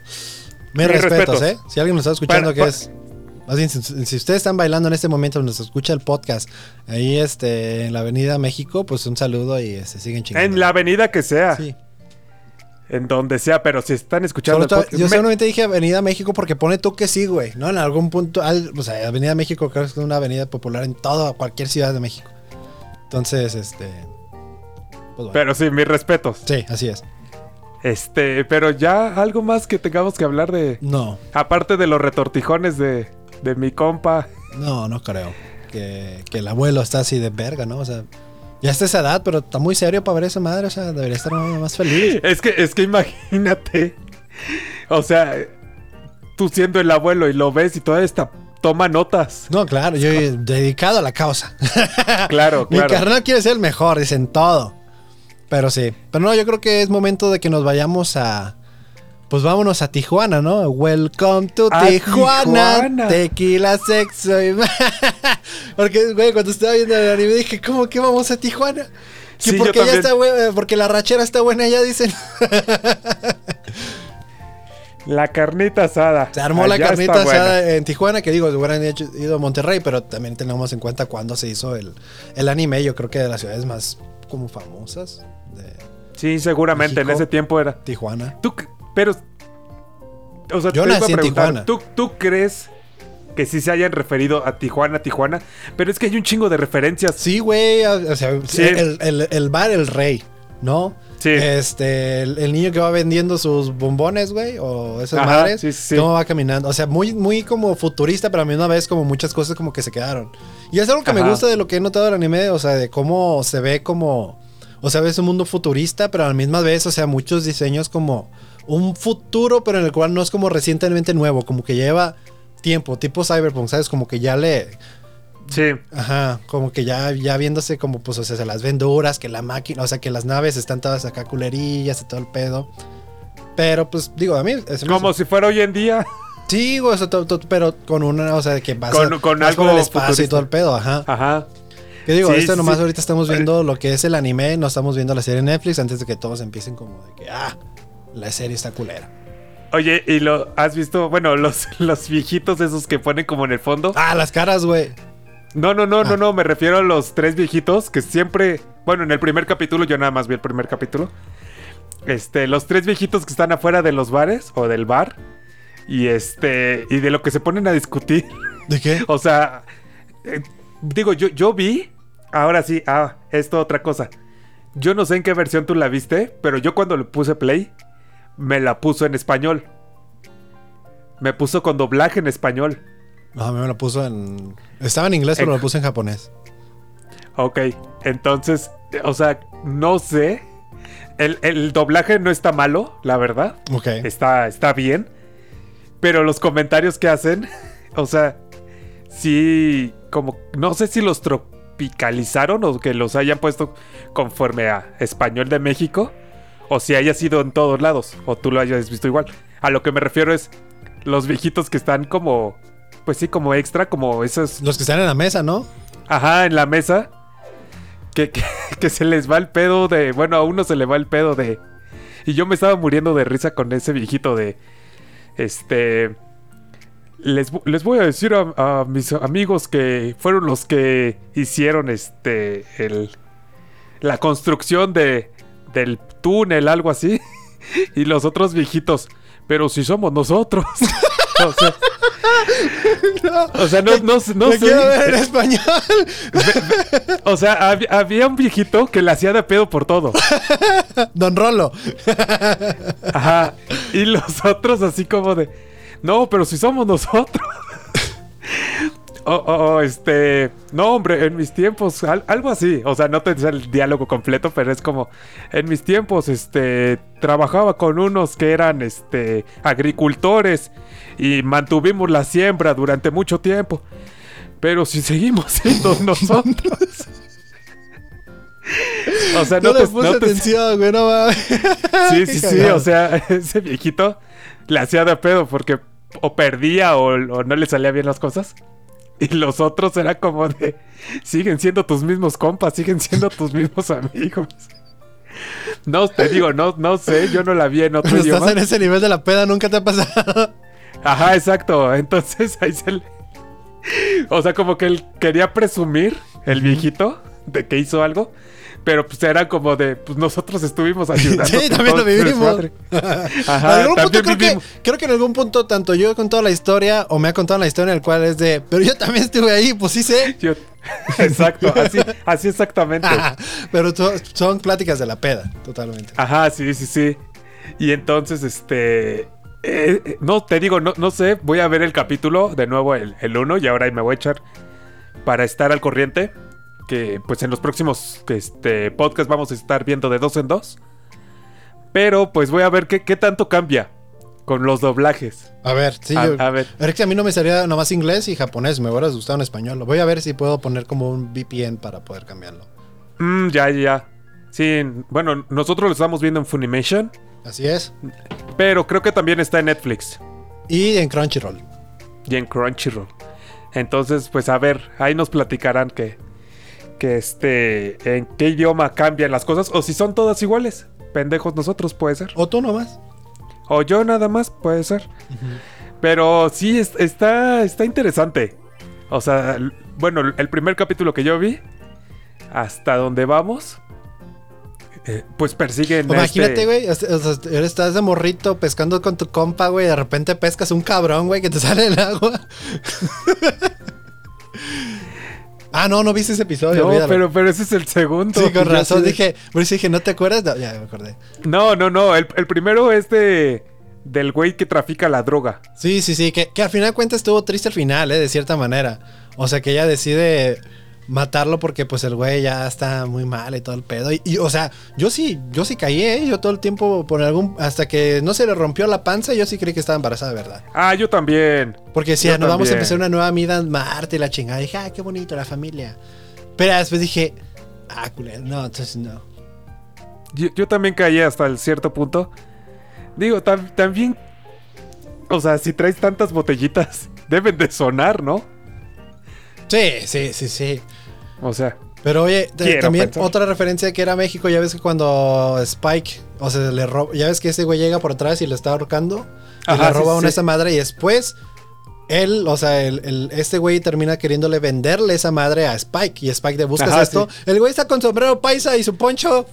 Mis Mis respetos, respetos. ¿eh? Si alguien nos está escuchando que es. Más bien, si, si ustedes están bailando en este momento, nos escucha el podcast ahí este, en la Avenida México, pues un saludo y se siguen chingando. En la avenida que sea. Sí. En donde sea. Pero si están escuchando. El podcast- yo me- solamente dije Avenida México porque pone tú que sí, güey. ¿No? En algún punto. al- o sea, Avenida México creo que es una avenida popular en toda, cualquier ciudad de México. Entonces, este. Pero sí, mis respetos. sí, así es. Este, pero ya algo más que tengamos que hablar de. No, Aparte de los retortijones de, de mi compa. no, no creo. Que, que el abuelo está así de verga, ¿no? O sea, ya está esa edad, pero está muy serio para ver esa madre. O sea, debería estar más feliz. *laughs* Es que, es que imagínate. O sea, tú siendo el abuelo y lo ves y toda esta toma notas. No, claro, yo he dedicado a la causa. Claro, *laughs* Mi claro. carnal quiere ser el mejor, dicen todo. Pero sí. Pero no, yo creo que es momento de que nos vayamos a. Pues vámonos a Tijuana, ¿no? Welcome to Tijuana. Tijuana. Tequila, sexo y. *laughs* porque, güey, cuando estaba viendo el anime dije, ¿cómo que vamos a Tijuana? Que Sí, porque ya está buena, porque la rachera está buena, ya dicen. *laughs* La carnita asada. Se armó la carnita buena. asada en Tijuana, que digo, hubieran ido a Monterrey, pero también tenemos en cuenta cuándo se hizo el, el anime. Yo creo que de las ciudades más como famosas de Sí, seguramente en ese tiempo era. Tijuana. Tú, pero. O sea, Yo te iba a nací en preguntar, Tijuana. ¿tú, ¿tú crees que sí se hayan referido a Tijuana, Tijuana? Pero es que hay un chingo de referencias. Sí, güey. O sea, Sí. El, el- el bar, el rey, ¿no? Sí. Este, el, el niño que va vendiendo sus bombones, güey, o esas Ajá, madres. sí, sí. Cómo va caminando. O sea, muy, muy como futurista, pero a la misma vez como muchas cosas como que se quedaron. Y es algo que me gusta de lo que he notado del anime, o sea, de cómo se ve como. O sea, ves un mundo futurista, pero a la misma vez, o sea, muchos diseños como un futuro, pero en el cual no es como recientemente nuevo, como que lleva tiempo, tipo Cyberpunk, ¿sabes? Como que ya le. Sí. Ajá, como que ya, ya viéndose como, pues, o sea, se las ven duras, que la máquina, o sea, que las naves están todas acá culerillas y todo el pedo. Pero, pues, digo, a mí... es- Como si fuera hoy en día. Sí, güey, o sea, pero con una, o sea, de que vas Con- a- con vas algo por el espacio y todo el pedo, ajá. Ajá. Que digo, Sí, esto nomás sí. ahorita estamos viendo lo que es el anime, no estamos viendo la serie en Netflix antes de que todos empiecen como de que, ah, la serie está culera. Oye, ¿y lo has visto? Bueno, los, *laughs* los viejitos esos que ponen como en el fondo. Ah, las caras, güey. No, no, no, Ah. no, no. Me refiero a los tres viejitos que siempre. Bueno, en el primer capítulo, yo nada más vi el primer capítulo. Este, los tres viejitos que están afuera de los bares o del bar. Y este. Y de lo que se ponen a discutir. ¿De qué? *laughs* O sea. eh, digo, yo, yo vi. Ahora sí, ah, esto otra cosa. Yo no sé en qué versión tú la viste, pero yo cuando le puse play, me la puso en español. Me puso con doblaje en español. No, a mí me lo puso en... Estaba en inglés, pero lo puse en japonés. Ok, entonces, o sea, no sé. El, el doblaje no está malo, la verdad. Ok. Está, está bien. Pero los comentarios que hacen, *laughs* o sea, sí, como, no sé si los tropicalizaron o que los hayan puesto conforme a español de México. O si haya sido en todos lados, o tú lo hayas visto igual. A lo que me refiero es los viejitos que están como, pues sí, como extra, como esos Los que están en la mesa, ¿no? Ajá, en la mesa. Que, que, *laughs* que se les va el pedo de. Bueno, a uno se le va el pedo de. Y yo me estaba muriendo de risa con ese viejito de. Este. Les, les voy a decir a, a mis amigos que fueron los que hicieron este. El, la construcción de, del túnel, algo así. *laughs* Y los otros viejitos. Pero si somos nosotros. *laughs* o sea, *laughs* O sea, no, no, no Me sé. quiero ver en español. O sea, hab- había un viejito que le hacía de pedo por todo. *laughs* Don Rolo. Ajá. Y los otros así como de... No, pero si somos nosotros. *laughs* O, o- o, este... No, hombre, en mis tiempos, al- algo así. O sea, no te dice el diálogo completo, pero es como... En mis tiempos, este... Trabajaba con unos que eran, este... Agricultores. Y mantuvimos la siembra durante mucho tiempo. Pero si seguimos siendo *laughs* nosotros... *laughs* O sea, No, no, le te, puse no te- atención, güey, no mames. *laughs* Sí, sí, sí, o sea, ese viejito le hacía de pedo porque o perdía o, o no le salía bien las cosas. Y los otros era como de, siguen siendo tus mismos compas, siguen siendo tus mismos amigos. No, te digo, no, no sé, yo no la vi en otro Pero estás idioma. en ese nivel de la peda, nunca te ha pasado. Ajá, exacto. Entonces ahí se le... O sea, como que él quería presumir, el viejito, de que hizo algo. Pero pues era como de, pues nosotros estuvimos ayudando. *laughs* Sí, también lo vivimos. *laughs* Ajá, algún punto creo que, creo que en algún punto tanto yo he contado la historia o me ha contado la historia en el cual es de, pero yo también estuve ahí, pues sí sé. *laughs* Yo- exacto, así, así exactamente. pero to- son pláticas de la peda, totalmente. Ajá, sí, sí, sí. Y entonces, este. eh, eh, no, te digo, no, no sé. Voy a ver el capítulo, de nuevo el, el 1, y ahora ahí me voy a echar para estar al corriente. Que pues en los próximos este, podcasts vamos a estar viendo de dos en dos. Pero pues voy a ver qué, qué tanto cambia con los doblajes. A ver, sí, a, yo... a ver. Es que a mí no me salía nomás inglés y japonés, me hubiera gustado en español. Voy a ver si puedo poner como un VPN para poder cambiarlo. Mm, ya, ya, ya. Sí, bueno, nosotros lo estamos viendo en Funimation. Así es. Pero creo que también está en Netflix. Y en Crunchyroll. y en Crunchyroll. Entonces, pues a ver, ahí nos platicarán que, que este, en qué idioma cambian las cosas o si son todas iguales. Pendejos nosotros, puede ser. O tú nomás. O yo nada más, puede ser. Pero sí, es- está, está interesante. O sea, bueno, el primer capítulo que yo vi, hasta donde vamos, eh, pues persiguen. a Imagínate, este- güey, o sea, estás de morrito pescando con tu compa, güey, de repente pescas un cabrón, güey, que te *laughs* sale del agua. Ah, no, no viste ese episodio, No, olvídalo. pero, pero ese es el segundo. Sí, con razón, dije, por eso dije, ¿no te acuerdas? No, ya me acordé. No, no, no. El, el primero es de. Del güey que trafica la droga. Sí, sí, sí, que, que al final de cuentas estuvo triste al final, ¿eh? De cierta manera. O sea, que ella decide matarlo porque pues el güey ya está muy mal y todo el pedo. Y, y, o sea, yo sí, yo sí caí, ¿eh? Yo todo el tiempo por algún... Hasta que no se le rompió la panza, yo sí creí que estaba embarazada, ¿verdad? Ah, yo también. Porque si Yo nos vamos a empezar una nueva vida en Marte y la chingada. Dije, ah, qué bonito la familia. Pero después dije, ah, culero, no, entonces no. Yo, yo también caí hasta el cierto punto. Digo, tam- también. O sea, si traes tantas botellitas, *laughs* deben de sonar, ¿no? Sí, sí, sí, sí. O sea, Pero oye, Quiero también pensar. otra referencia que era México, ya ves que cuando Spike, o sea, le roba, ya ves que ese güey llega por atrás y le está ahorcando, y Ajá, le roba sí, una sí. esa madre y después él, o sea, el, el- este güey termina queriéndole venderle esa madre a Spike y Spike de buscas Ajá, esto. sí. El güey está con sombrero paisa y su poncho.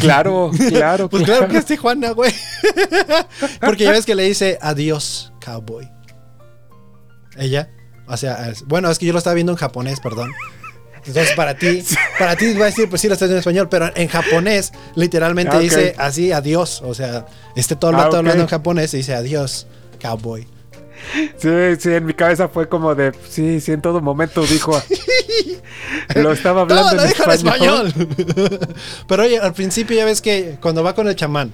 claro, *laughs* claro. Pues claro que es Tijuana, güey. *laughs* Porque ya ves que le dice adiós, cowboy. Ella, o sea, es- bueno, es que yo lo estaba viendo en japonés, perdón. Entonces, para ti, para ti va a decir, pues sí, lo estás viendo en español, pero en japonés literalmente Ah, dice así, adiós. O sea, este todo el Ah, rato ok. hablando en japonés y dice adiós, cowboy. Sí, sí, en mi cabeza fue como de. Sí, sí, en todo momento dijo. *laughs* lo estaba hablando Todo lo en español. *laughs* pero oye, al principio ya ves que cuando va con el chamán,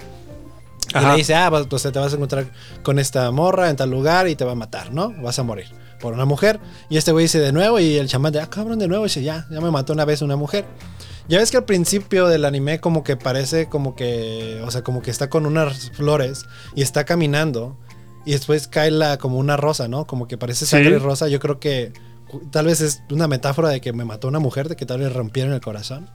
Y Ajá. le dice, ah, pues, te vas a encontrar con esta morra en tal lugar y te va a matar, ¿no? Vas a morir por una mujer. Y este güey dice de nuevo y el chamán de, ah, cabrón, de nuevo. Y dice, ya, ya me mató una vez una mujer. Ya ves que al principio del anime como que parece como que, o sea, como que está con unas flores y está caminando y después cae la, como una rosa, ¿no? Como que parece Sí. sangre rosa. Yo creo que tal vez es una metáfora de que me mató una mujer, de que tal vez rompieron el corazón.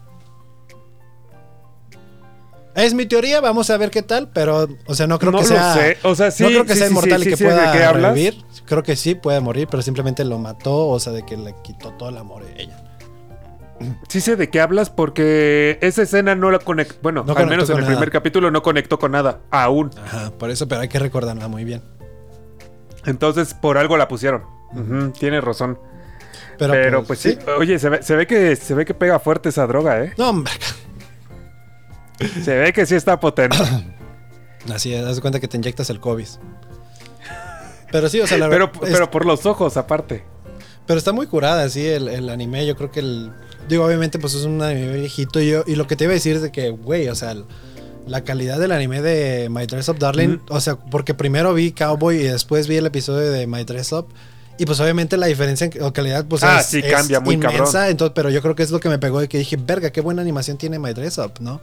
Es mi teoría, vamos a ver qué tal, pero, o sea, no creo no que sea... sé. O sea, sí. no creo que sí, sea inmortal sí, y que sí, ¿de pueda revivir. Creo que sí puede morir, pero simplemente lo mató, o sea, de que le quitó todo el amor a ella. Sí sé de qué hablas porque esa escena no la conectó. Bueno, No al menos en el nada. primer capítulo no conectó con nada. Aún. Ajá, por eso, pero hay que recordarla muy bien. Entonces, por algo la pusieron. Ujú, tienes razón. Pero, pues, sí. Oye, se ve, se ve que se ve que pega fuerte esa droga, ¿eh? No, hombre. Se ve que sí está potente. *coughs* Así es, das cuenta que te inyectas el COVID. Pero sí, o sea, la pero, verdad. es- pero por los ojos, aparte. Pero está muy curada, sí, el, el anime. Yo creo que el. Digo, obviamente, pues es un anime viejito. Y, yo, y lo que te iba a decir es de que, güey, o sea, el- la calidad del anime de My Dress Up Darling. O sea, porque primero vi Cowboy y después vi el episodio de My Dress Up. Y pues obviamente la diferencia en calidad, pues Ah, es, sí, es cambia muy cabrón. Entonces, pero yo creo que es lo que me pegó y que dije, verga, qué buena animación tiene My Dress Up, ¿no?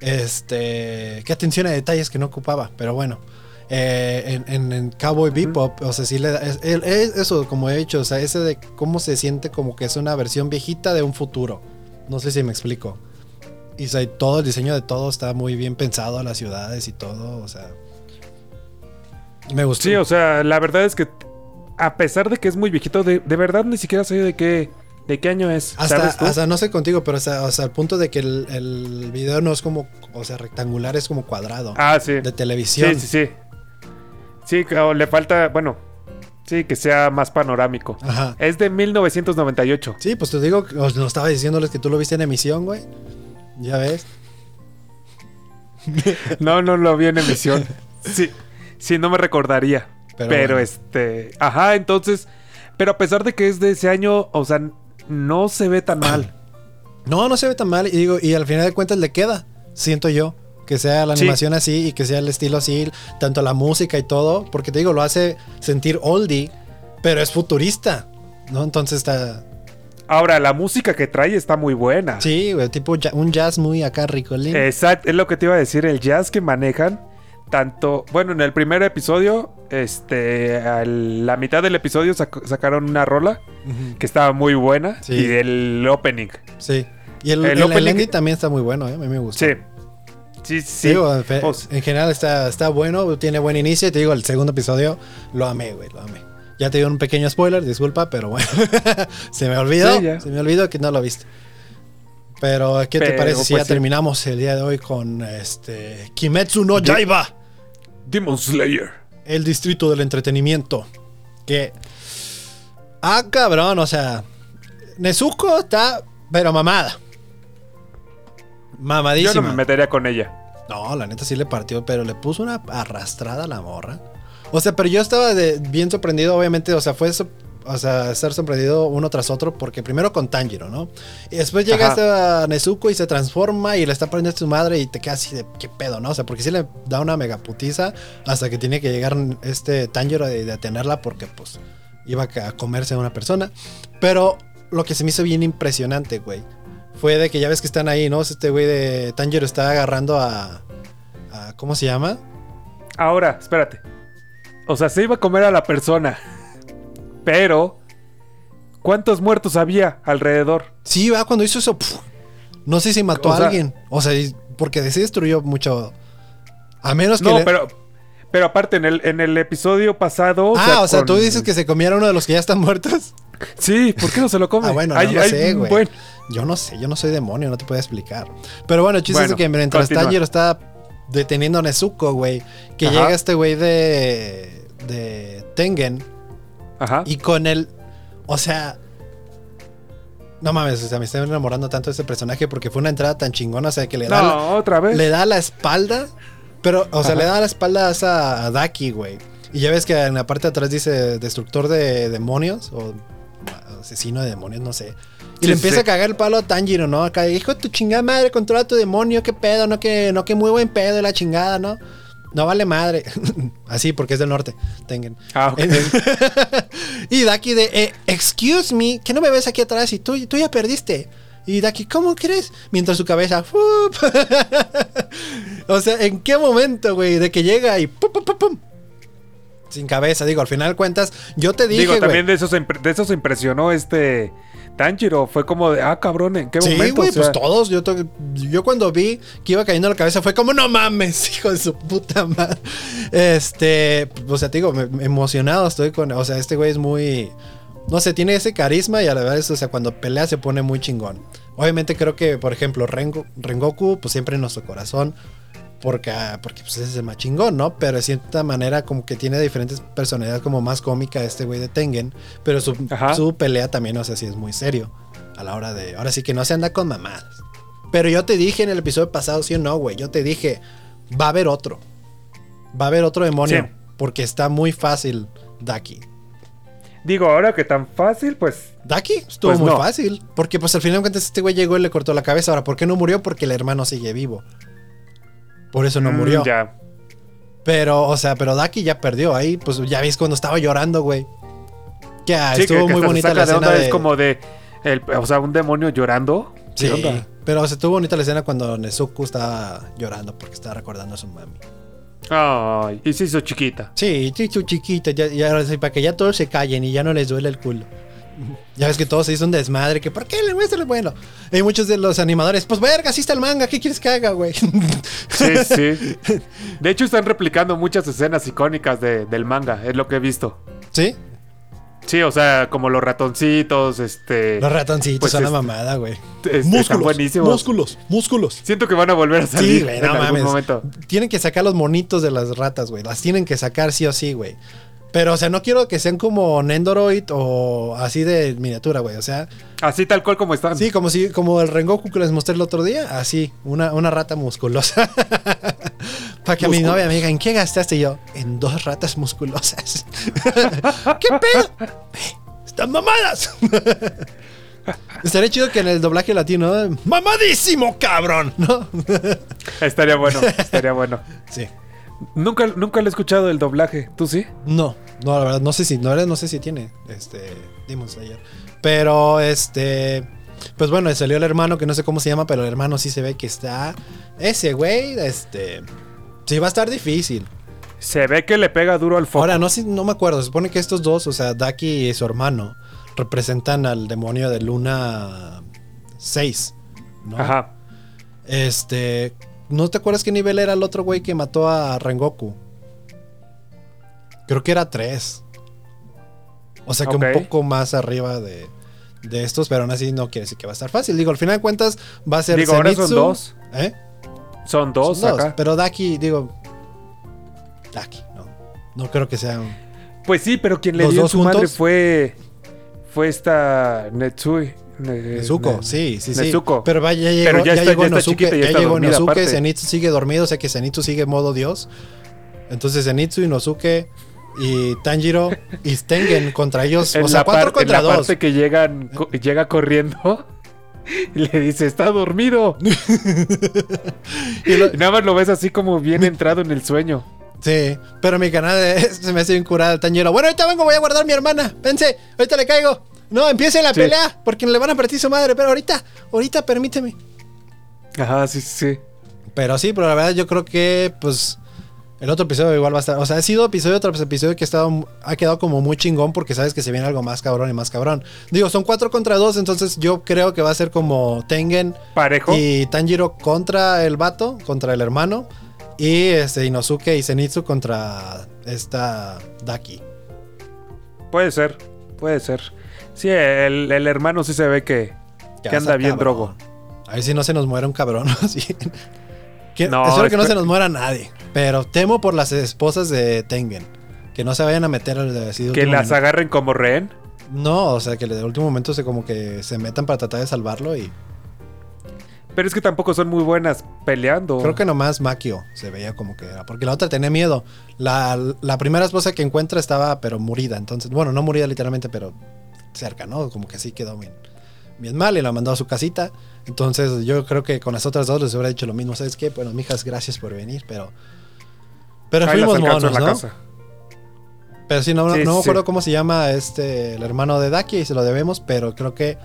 Este. Qué atención a detalles que no ocupaba, pero bueno. Eh, en, en- en Cowboy Bebop, o sea, sí le da. es- eso, como he dicho, o sea, ese de cómo se siente como que es una versión viejita de un futuro. No sé si me explico. Y o sea, y todo el diseño de todo está muy bien pensado, las ciudades y todo, o sea. Me gustó. Sí, o sea, la verdad es que a pesar de que es muy viejito, de, de verdad ni siquiera sé de qué, de qué año es. Hasta, hasta no sé contigo, pero hasta, hasta el punto de que el, el video no es como, o sea, rectangular, es como cuadrado. ah, sí. de televisión. Sí, sí, sí. Sí, le falta, bueno, sí, que sea más panorámico. Ajá. Es de 1998. Sí, pues te digo, os lo estaba diciéndoles que tú lo viste en emisión, güey. Ya ves. *laughs* No, no lo vi en emisión. Sí, sí, no me recordaría. Pero Pero, bueno. este, ajá, entonces, pero a pesar de que es de ese año, o sea, no se ve tan mal. No, no se ve tan mal. Y digo, y al final de cuentas le queda, siento yo. Que sea la Sí. animación así y que sea el estilo así, tanto la música y todo. Porque te digo, lo hace sentir oldie, pero es futurista. ¿No? Entonces está. Ahora, la música que trae está muy buena. Sí, güey, tipo un jazz muy acá ricolín. Exacto, es lo que te iba a decir, el jazz que manejan, tanto, bueno, en el primer episodio, este, a la mitad del episodio sac- sacaron una rola que estaba muy buena Sí. y el opening. Sí. Y el, El el, el opening- también está muy bueno, ¿eh? A mí me gusta. Sí. Sí, sí. Digo, en fe- Pues- en general está, está bueno, tiene buen inicio. Y te digo, el segundo episodio lo amé, güey, lo amé. Ya te dio un pequeño spoiler, disculpa, pero bueno. *laughs* se me olvidó, Sí, se me olvidó que no lo viste. Pero, ¿qué te parece si pues, ya sí. terminamos el día de hoy con este Kimetsu no Yaiba, Demon Slayer. el distrito del entretenimiento? Que. Ah, cabrón, o sea. Nezuko está, pero mamada. Yo Mamadísima. no me metería con ella. No, la neta sí le partió, pero le puso una arrastrada a la morra. O sea, pero yo estaba de- bien sorprendido, obviamente, o sea, fue o sea, estar sorprendido uno tras otro, porque primero con Tanjiro, ¿no? Y después llega hasta Nezuko y se transforma y le está prendiendo a su madre y te quedas así de qué pedo, ¿no? O sea, porque sí le da una megaputiza hasta que tiene que llegar este Tanjiro de detenerla porque pues iba a comerse a una persona. Pero lo que se me hizo bien impresionante, güey, fue de que ya ves que están ahí, ¿no? Este güey de Tanjiro está agarrando a, a- ¿Cómo se llama? Ahora, espérate. O sea, se iba a comer a la persona. Pero, ¿cuántos muertos había alrededor? Sí, va, cuando hizo eso. no sé si mató O a sea- alguien. O sea, porque se destruyó mucho. A menos que. No, le- pero, pero aparte, en el, en el episodio pasado. ah, o sea, tú con- dices que se comiera uno de los que ya están muertos. Sí, ¿por qué no se lo come? Ah, bueno, no lo hay sé, güey. Yo no sé, yo no soy demonio, no te puedo explicar. Pero bueno, el chiste es que mientras. Tanjiro está deteniendo a Nezuko, güey, que Ajá. llega este güey de. de Tengen. Ajá. Y con el. O sea. No mames, o sea, me estoy enamorando tanto de este personaje porque fue una entrada tan chingona, o sea, que le da, la, No, otra vez. le da la espalda. Pero, o sea, le da la espalda a, esa- a Daki, güey. Y ya ves que en la parte de atrás dice destructor de demonios o asesino de demonios, no sé. Y Sí, le empieza sí. a cagar el palo a Tanjiro, ¿no? Acá, hijo de tu chingada madre, controla tu demonio, qué pedo, no que, no que muy buen pedo la chingada, ¿no? No vale madre. *laughs* Así, porque es del norte. Tengan. Ah, ok. *laughs* y Daki de, eh, excuse me, que no me ves aquí atrás y tú, tú ya perdiste. Y Daki, ¿cómo crees? Mientras su cabeza, *laughs* o sea, ¿en qué momento, güey? De que llega y pum, pum, pum, pum. Sin cabeza, digo, al final cuentas, yo te dije, Digo, también de eso, se, de eso se impresionó este Tanjiro. Fue como de, ah, cabrón, ¿en qué Sí, momento? güey, O sea, pues todos. Yo, yo cuando vi que iba cayendo la cabeza fue como, no mames, *laughs* hijo de su puta madre. Este, o sea, te digo, me- emocionado estoy con. O sea, este güey es muy. No sé, tiene ese carisma y a la vez, o sea, cuando pelea se pone muy chingón. Obviamente creo que, por ejemplo, Rengo- Rengoku, pues siempre en nuestro corazón. Porque, ah, porque pues ese es el más chingón, ¿no? Pero de cierta manera como que tiene diferentes personalidades como más cómica este güey de Tengen. Pero su, su pelea también, no sé si es muy serio. A la hora de... Ahora sí que no se anda con mamadas. Pero yo te dije en el episodio pasado, sí o no, güey. Yo te dije, va a haber otro. Va a haber otro demonio. Sí. Porque está muy fácil Daki. Digo, ahora que tan fácil, pues. Daki estuvo Pues muy no. fácil. Porque pues al final de cuentas este güey llegó y le cortó la cabeza. Ahora, ¿por qué no murió? Porque el hermano sigue vivo. Por eso no mm, murió. Ya. Pero, o sea, pero Daki ya perdió. Ahí, pues ya ves cuando estaba llorando, güey. Que ah, Sí, estuvo que muy se bonita la escena de... Es como de. el- o sea, un demonio llorando. Sí, pero se estuvo bonita la escena cuando Nezuko estaba llorando porque estaba recordando a su mami. Ay, y se hizo chiquita. Sí, sí, su chiquita, ya, ya, para que ya todos se callen y ya no les duele el culo. Ya ves que todo se hizo un desmadre, que ¿por qué le muestran bueno? Y muchos de los animadores, pues verga, así está el manga, ¿qué quieres que haga, güey? *laughs* Sí, sí. De hecho, están replicando muchas escenas icónicas de- del manga, es lo que he visto. ¿Sí? Sí, o sea, como los ratoncitos, este. Los ratoncitos Pues son la es- mamada, güey. este, buenísimos. músculos, músculos. Siento que van a volver a salir Sí, güey, en no algún mames. momento. Tienen que sacar los monitos de las ratas, güey. Las tienen que sacar sí o sí, güey. Pero, o sea, no quiero que sean como Nendoroid o así de miniatura, güey. O sea, Así tal cual como están. sí, como si, como el Rengoku que les mostré el otro día. Así, una, una rata musculosa. *laughs* Para que a mi novia me diga, ¿en qué gastaste yo? En dos ratas musculosas. *laughs* ¿Qué pedo? ¡Están mamadas! *laughs* Estaría chido que en el doblaje latino, ¿no? ¡Mamadísimo, cabrón! ¿No? Estaría bueno, estaría bueno. Sí. Nunca, nunca le he escuchado el doblaje. ¿Tú sí? No, no, la verdad, no sé si, no, no sé si tiene, este, Demon Slayer. Pero, este, pues bueno, salió el hermano, que no sé cómo se llama, pero el hermano sí se ve que está, ese güey, este, sí va a estar difícil. Se ve que le pega duro al foco. Ahora, no sé, no me acuerdo, se supone que estos dos, o sea, Daki y su hermano, representan al demonio de Luna 6, ¿no? Ajá. Este, ¿no te acuerdas qué nivel era el otro güey que mató a Rengoku? Creo que era 3. O sea que un poco más arriba de, de estos, pero aún así no quiere decir que va a estar fácil. Digo, al final de cuentas va a ser Digo, ahora son Zenitsu, dos. ¿Eh? Son dos Son dos, acá. Pero Daki, digo. Daki, no. No creo que sea un. Pues sí, pero quien le ¿Los dio su madre fue. Fue esta Netsui. Ne- Nezuko, Ne- sí, sí, sí. Nezuko. Pero va, ya llegó, Pero ya ya está- llegó ya chiquita y ya llegó. Zenitsu sigue dormido, o sea que Zenitsu sigue modo dios. Entonces Zenitsu, Inosuke y Tanjiro y Tengen contra ellos. En o sea, cuatro par- en contra la dos. parte que llegan, co- llega corriendo *laughs* y le dice, está dormido. *laughs* Y lo- Y nada más lo ves así como bien entrado en el sueño. sí, pero mi canal *laughs* se me hace bien curado el Tanjiro. Bueno, ahorita vengo, voy a guardar a mi hermana. Pense, ahorita le caigo. No, empiece la Sí. pelea porque le van a partir su madre, pero ahorita, ahorita permíteme. Ajá, sí, sí. sí. Pero sí, pero la verdad yo creo que pues el otro episodio igual va a estar, o sea, ha sido episodio tras episodio que ha, estado, ha quedado como muy chingón porque sabes que se viene algo más cabrón y más cabrón. Digo, son cuatro contra dos, entonces yo creo que va a ser como Tengen Parejo. y Tanjiro contra el vato, contra el hermano, y este Inosuke y Zenitsu contra esta Daki. Puede ser, puede ser. Sí, el, el hermano sí se ve que, que anda bien cabrón. drogo. A ver si no se nos muere un cabrón. *laughs* No, espero que no se nos muera nadie. Pero temo por las esposas de Tengen. Que no se vayan a meter al de Que las agarren como rehén. No, o sea, que de último momento se como que se metan para tratar de salvarlo y... Pero es que tampoco son muy buenas peleando. Creo que nomás Makio se veía como que era. Porque la otra tenía miedo. La, la primera esposa que encuentra estaba pero murida. Entonces, bueno, no murida literalmente, pero cerca, ¿no? Como que así quedó bien, bien mal y la mandó a su casita. Entonces yo creo que con las otras dos les hubiera dicho lo mismo. ¿Sabes qué? Bueno, mijas, gracias por venir, pero... Pero Ahí fuimos monos, ¿no? casa. Pero sí, no, Sí, no me sí. acuerdo cómo se llama este el hermano de Daki y se lo debemos, pero creo que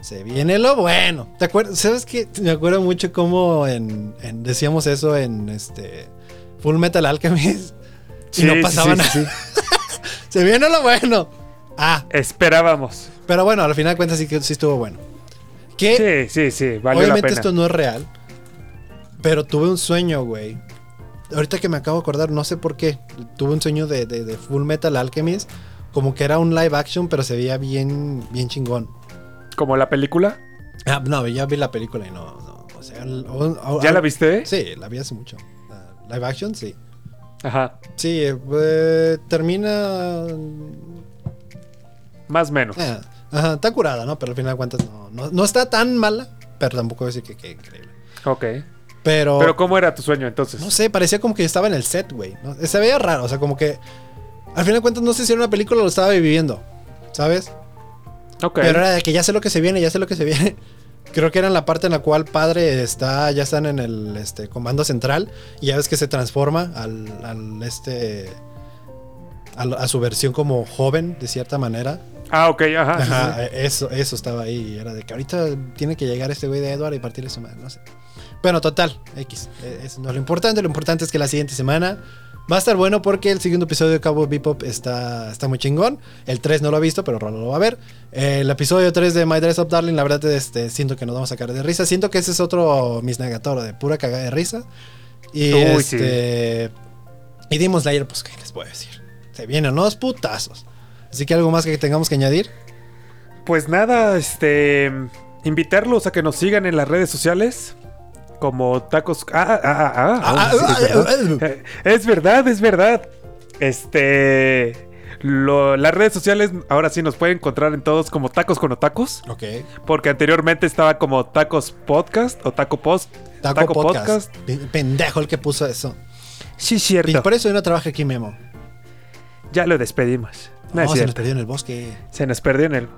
se viene lo bueno. ¿Te acuerdas? ¿Sabes qué? Me acuerdo mucho cómo en, en- decíamos eso en este Full Metal Alchemist y Sí, no sí, pasaba sí, nada. sí. *laughs* Se viene lo bueno. Ah, Esperábamos. pero bueno, al final de cuentas sí que sí estuvo bueno. Que Sí, sí, sí, valió la obviamente pena. esto no es real, pero tuve un sueño, güey. Ahorita que me acabo de acordar, no sé por qué. Tuve un sueño de, de- de Full Metal Alchemist. Como que era un live action, pero se veía bien, bien chingón. Como la película. Ah, no, ya vi la película y no. no, o sea, el- o- o- ¿Ya ah, la viste? Sí, la vi hace mucho. La, live action, sí. Ajá. Sí, eh, termina. Más o menos. eh, ajá, está curada, ¿no? Pero al final de cuentas no, no, no está tan mala, pero tampoco decir que, que increíble. Ok. Pero, Pero ¿cómo era tu sueño entonces? no sé, parecía como que estaba en el set, güey. ¿no? Se veía raro, o sea, como que. Al final de cuentas, no sé si era una película o lo estaba viviendo, ¿sabes? Ok. Pero era de que ya sé lo que se viene, ya sé lo que se viene. *laughs* Creo que era en la parte en la cual padre está, ya están en el este, comando central y ya ves que se transforma al, al este a, su versión como joven de cierta manera. Ah, ok, ajá. sí, Ajá, sí. eh, eso, eso estaba ahí. Era de que ahorita tiene que llegar este güey de Edward y partirle su madre, no sé. Bueno, total, X. eh, Eso no es lo importante. Lo importante es que la siguiente semana va a estar bueno porque el segundo episodio de Cabo Bebop está, está muy chingón. El 3 no lo ha visto, pero Rolo lo va a ver. El episodio 3 de My Dress Up Darling, la verdad, este, siento que nos vamos a sacar de risa. Siento que ese es otro Miss Nagatoro de pura cagada de risa. Y Uy, este. Y dimos ayer, pues, ¿qué les puedo decir? Se vienen unos putazos. Así que algo más que tengamos que añadir. Pues nada, este. Invitarlos a que nos sigan en las redes sociales. Como tacos. Ah, ah, ah, ah. Sí, es, verdad. es verdad, es verdad. Este. lo- las redes sociales ahora sí nos pueden encontrar en todos como tacos con tacos. Ok. Porque anteriormente estaba como tacos podcast o taco post. Taco, podcast. P- Pendejo el que puso eso. Sí, Y cierto. por eso yo no trabajo aquí, Memo. Ya lo despedimos. No, No, se nos perdió en el bosque. Se nos perdió en el.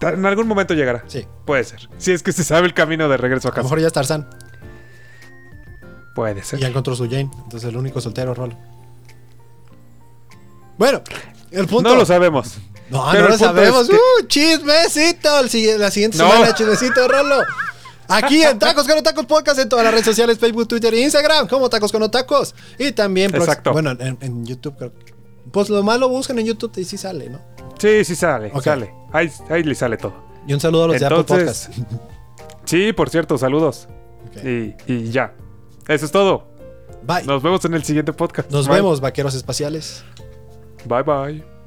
En algún momento llegará. Sí. Puede ser. Si es que se sabe el camino de regreso a A lo casa. mejor ya es Tarzán. Puede Y ser. ya encontró su Jane. Entonces el único soltero Rolo. Bueno, el punto. No lo sabemos. No, Pero no lo sabemos. es que- ¡Uh! ¡Chismecito! El la siguiente No. semana, chismecito, Rolo. Aquí en Tacos con Tacos Podcast en todas las redes sociales, Facebook, Twitter e Instagram, como Tacos con Tacos. Y también, Exacto. bueno, en, en YouTube creo que- Pues lo malo buscan en YouTube y sí sale, ¿no? Sí, sí sale. Sale. Ahí, ahí le sale todo. Y un saludo a los de Apple Entonces, Podcast. *laughs* Sí, por cierto, saludos. Y, y ya. Eso es todo. Bye. Nos vemos en el siguiente podcast. Nos Bye. vemos, vaqueros espaciales. Bye bye.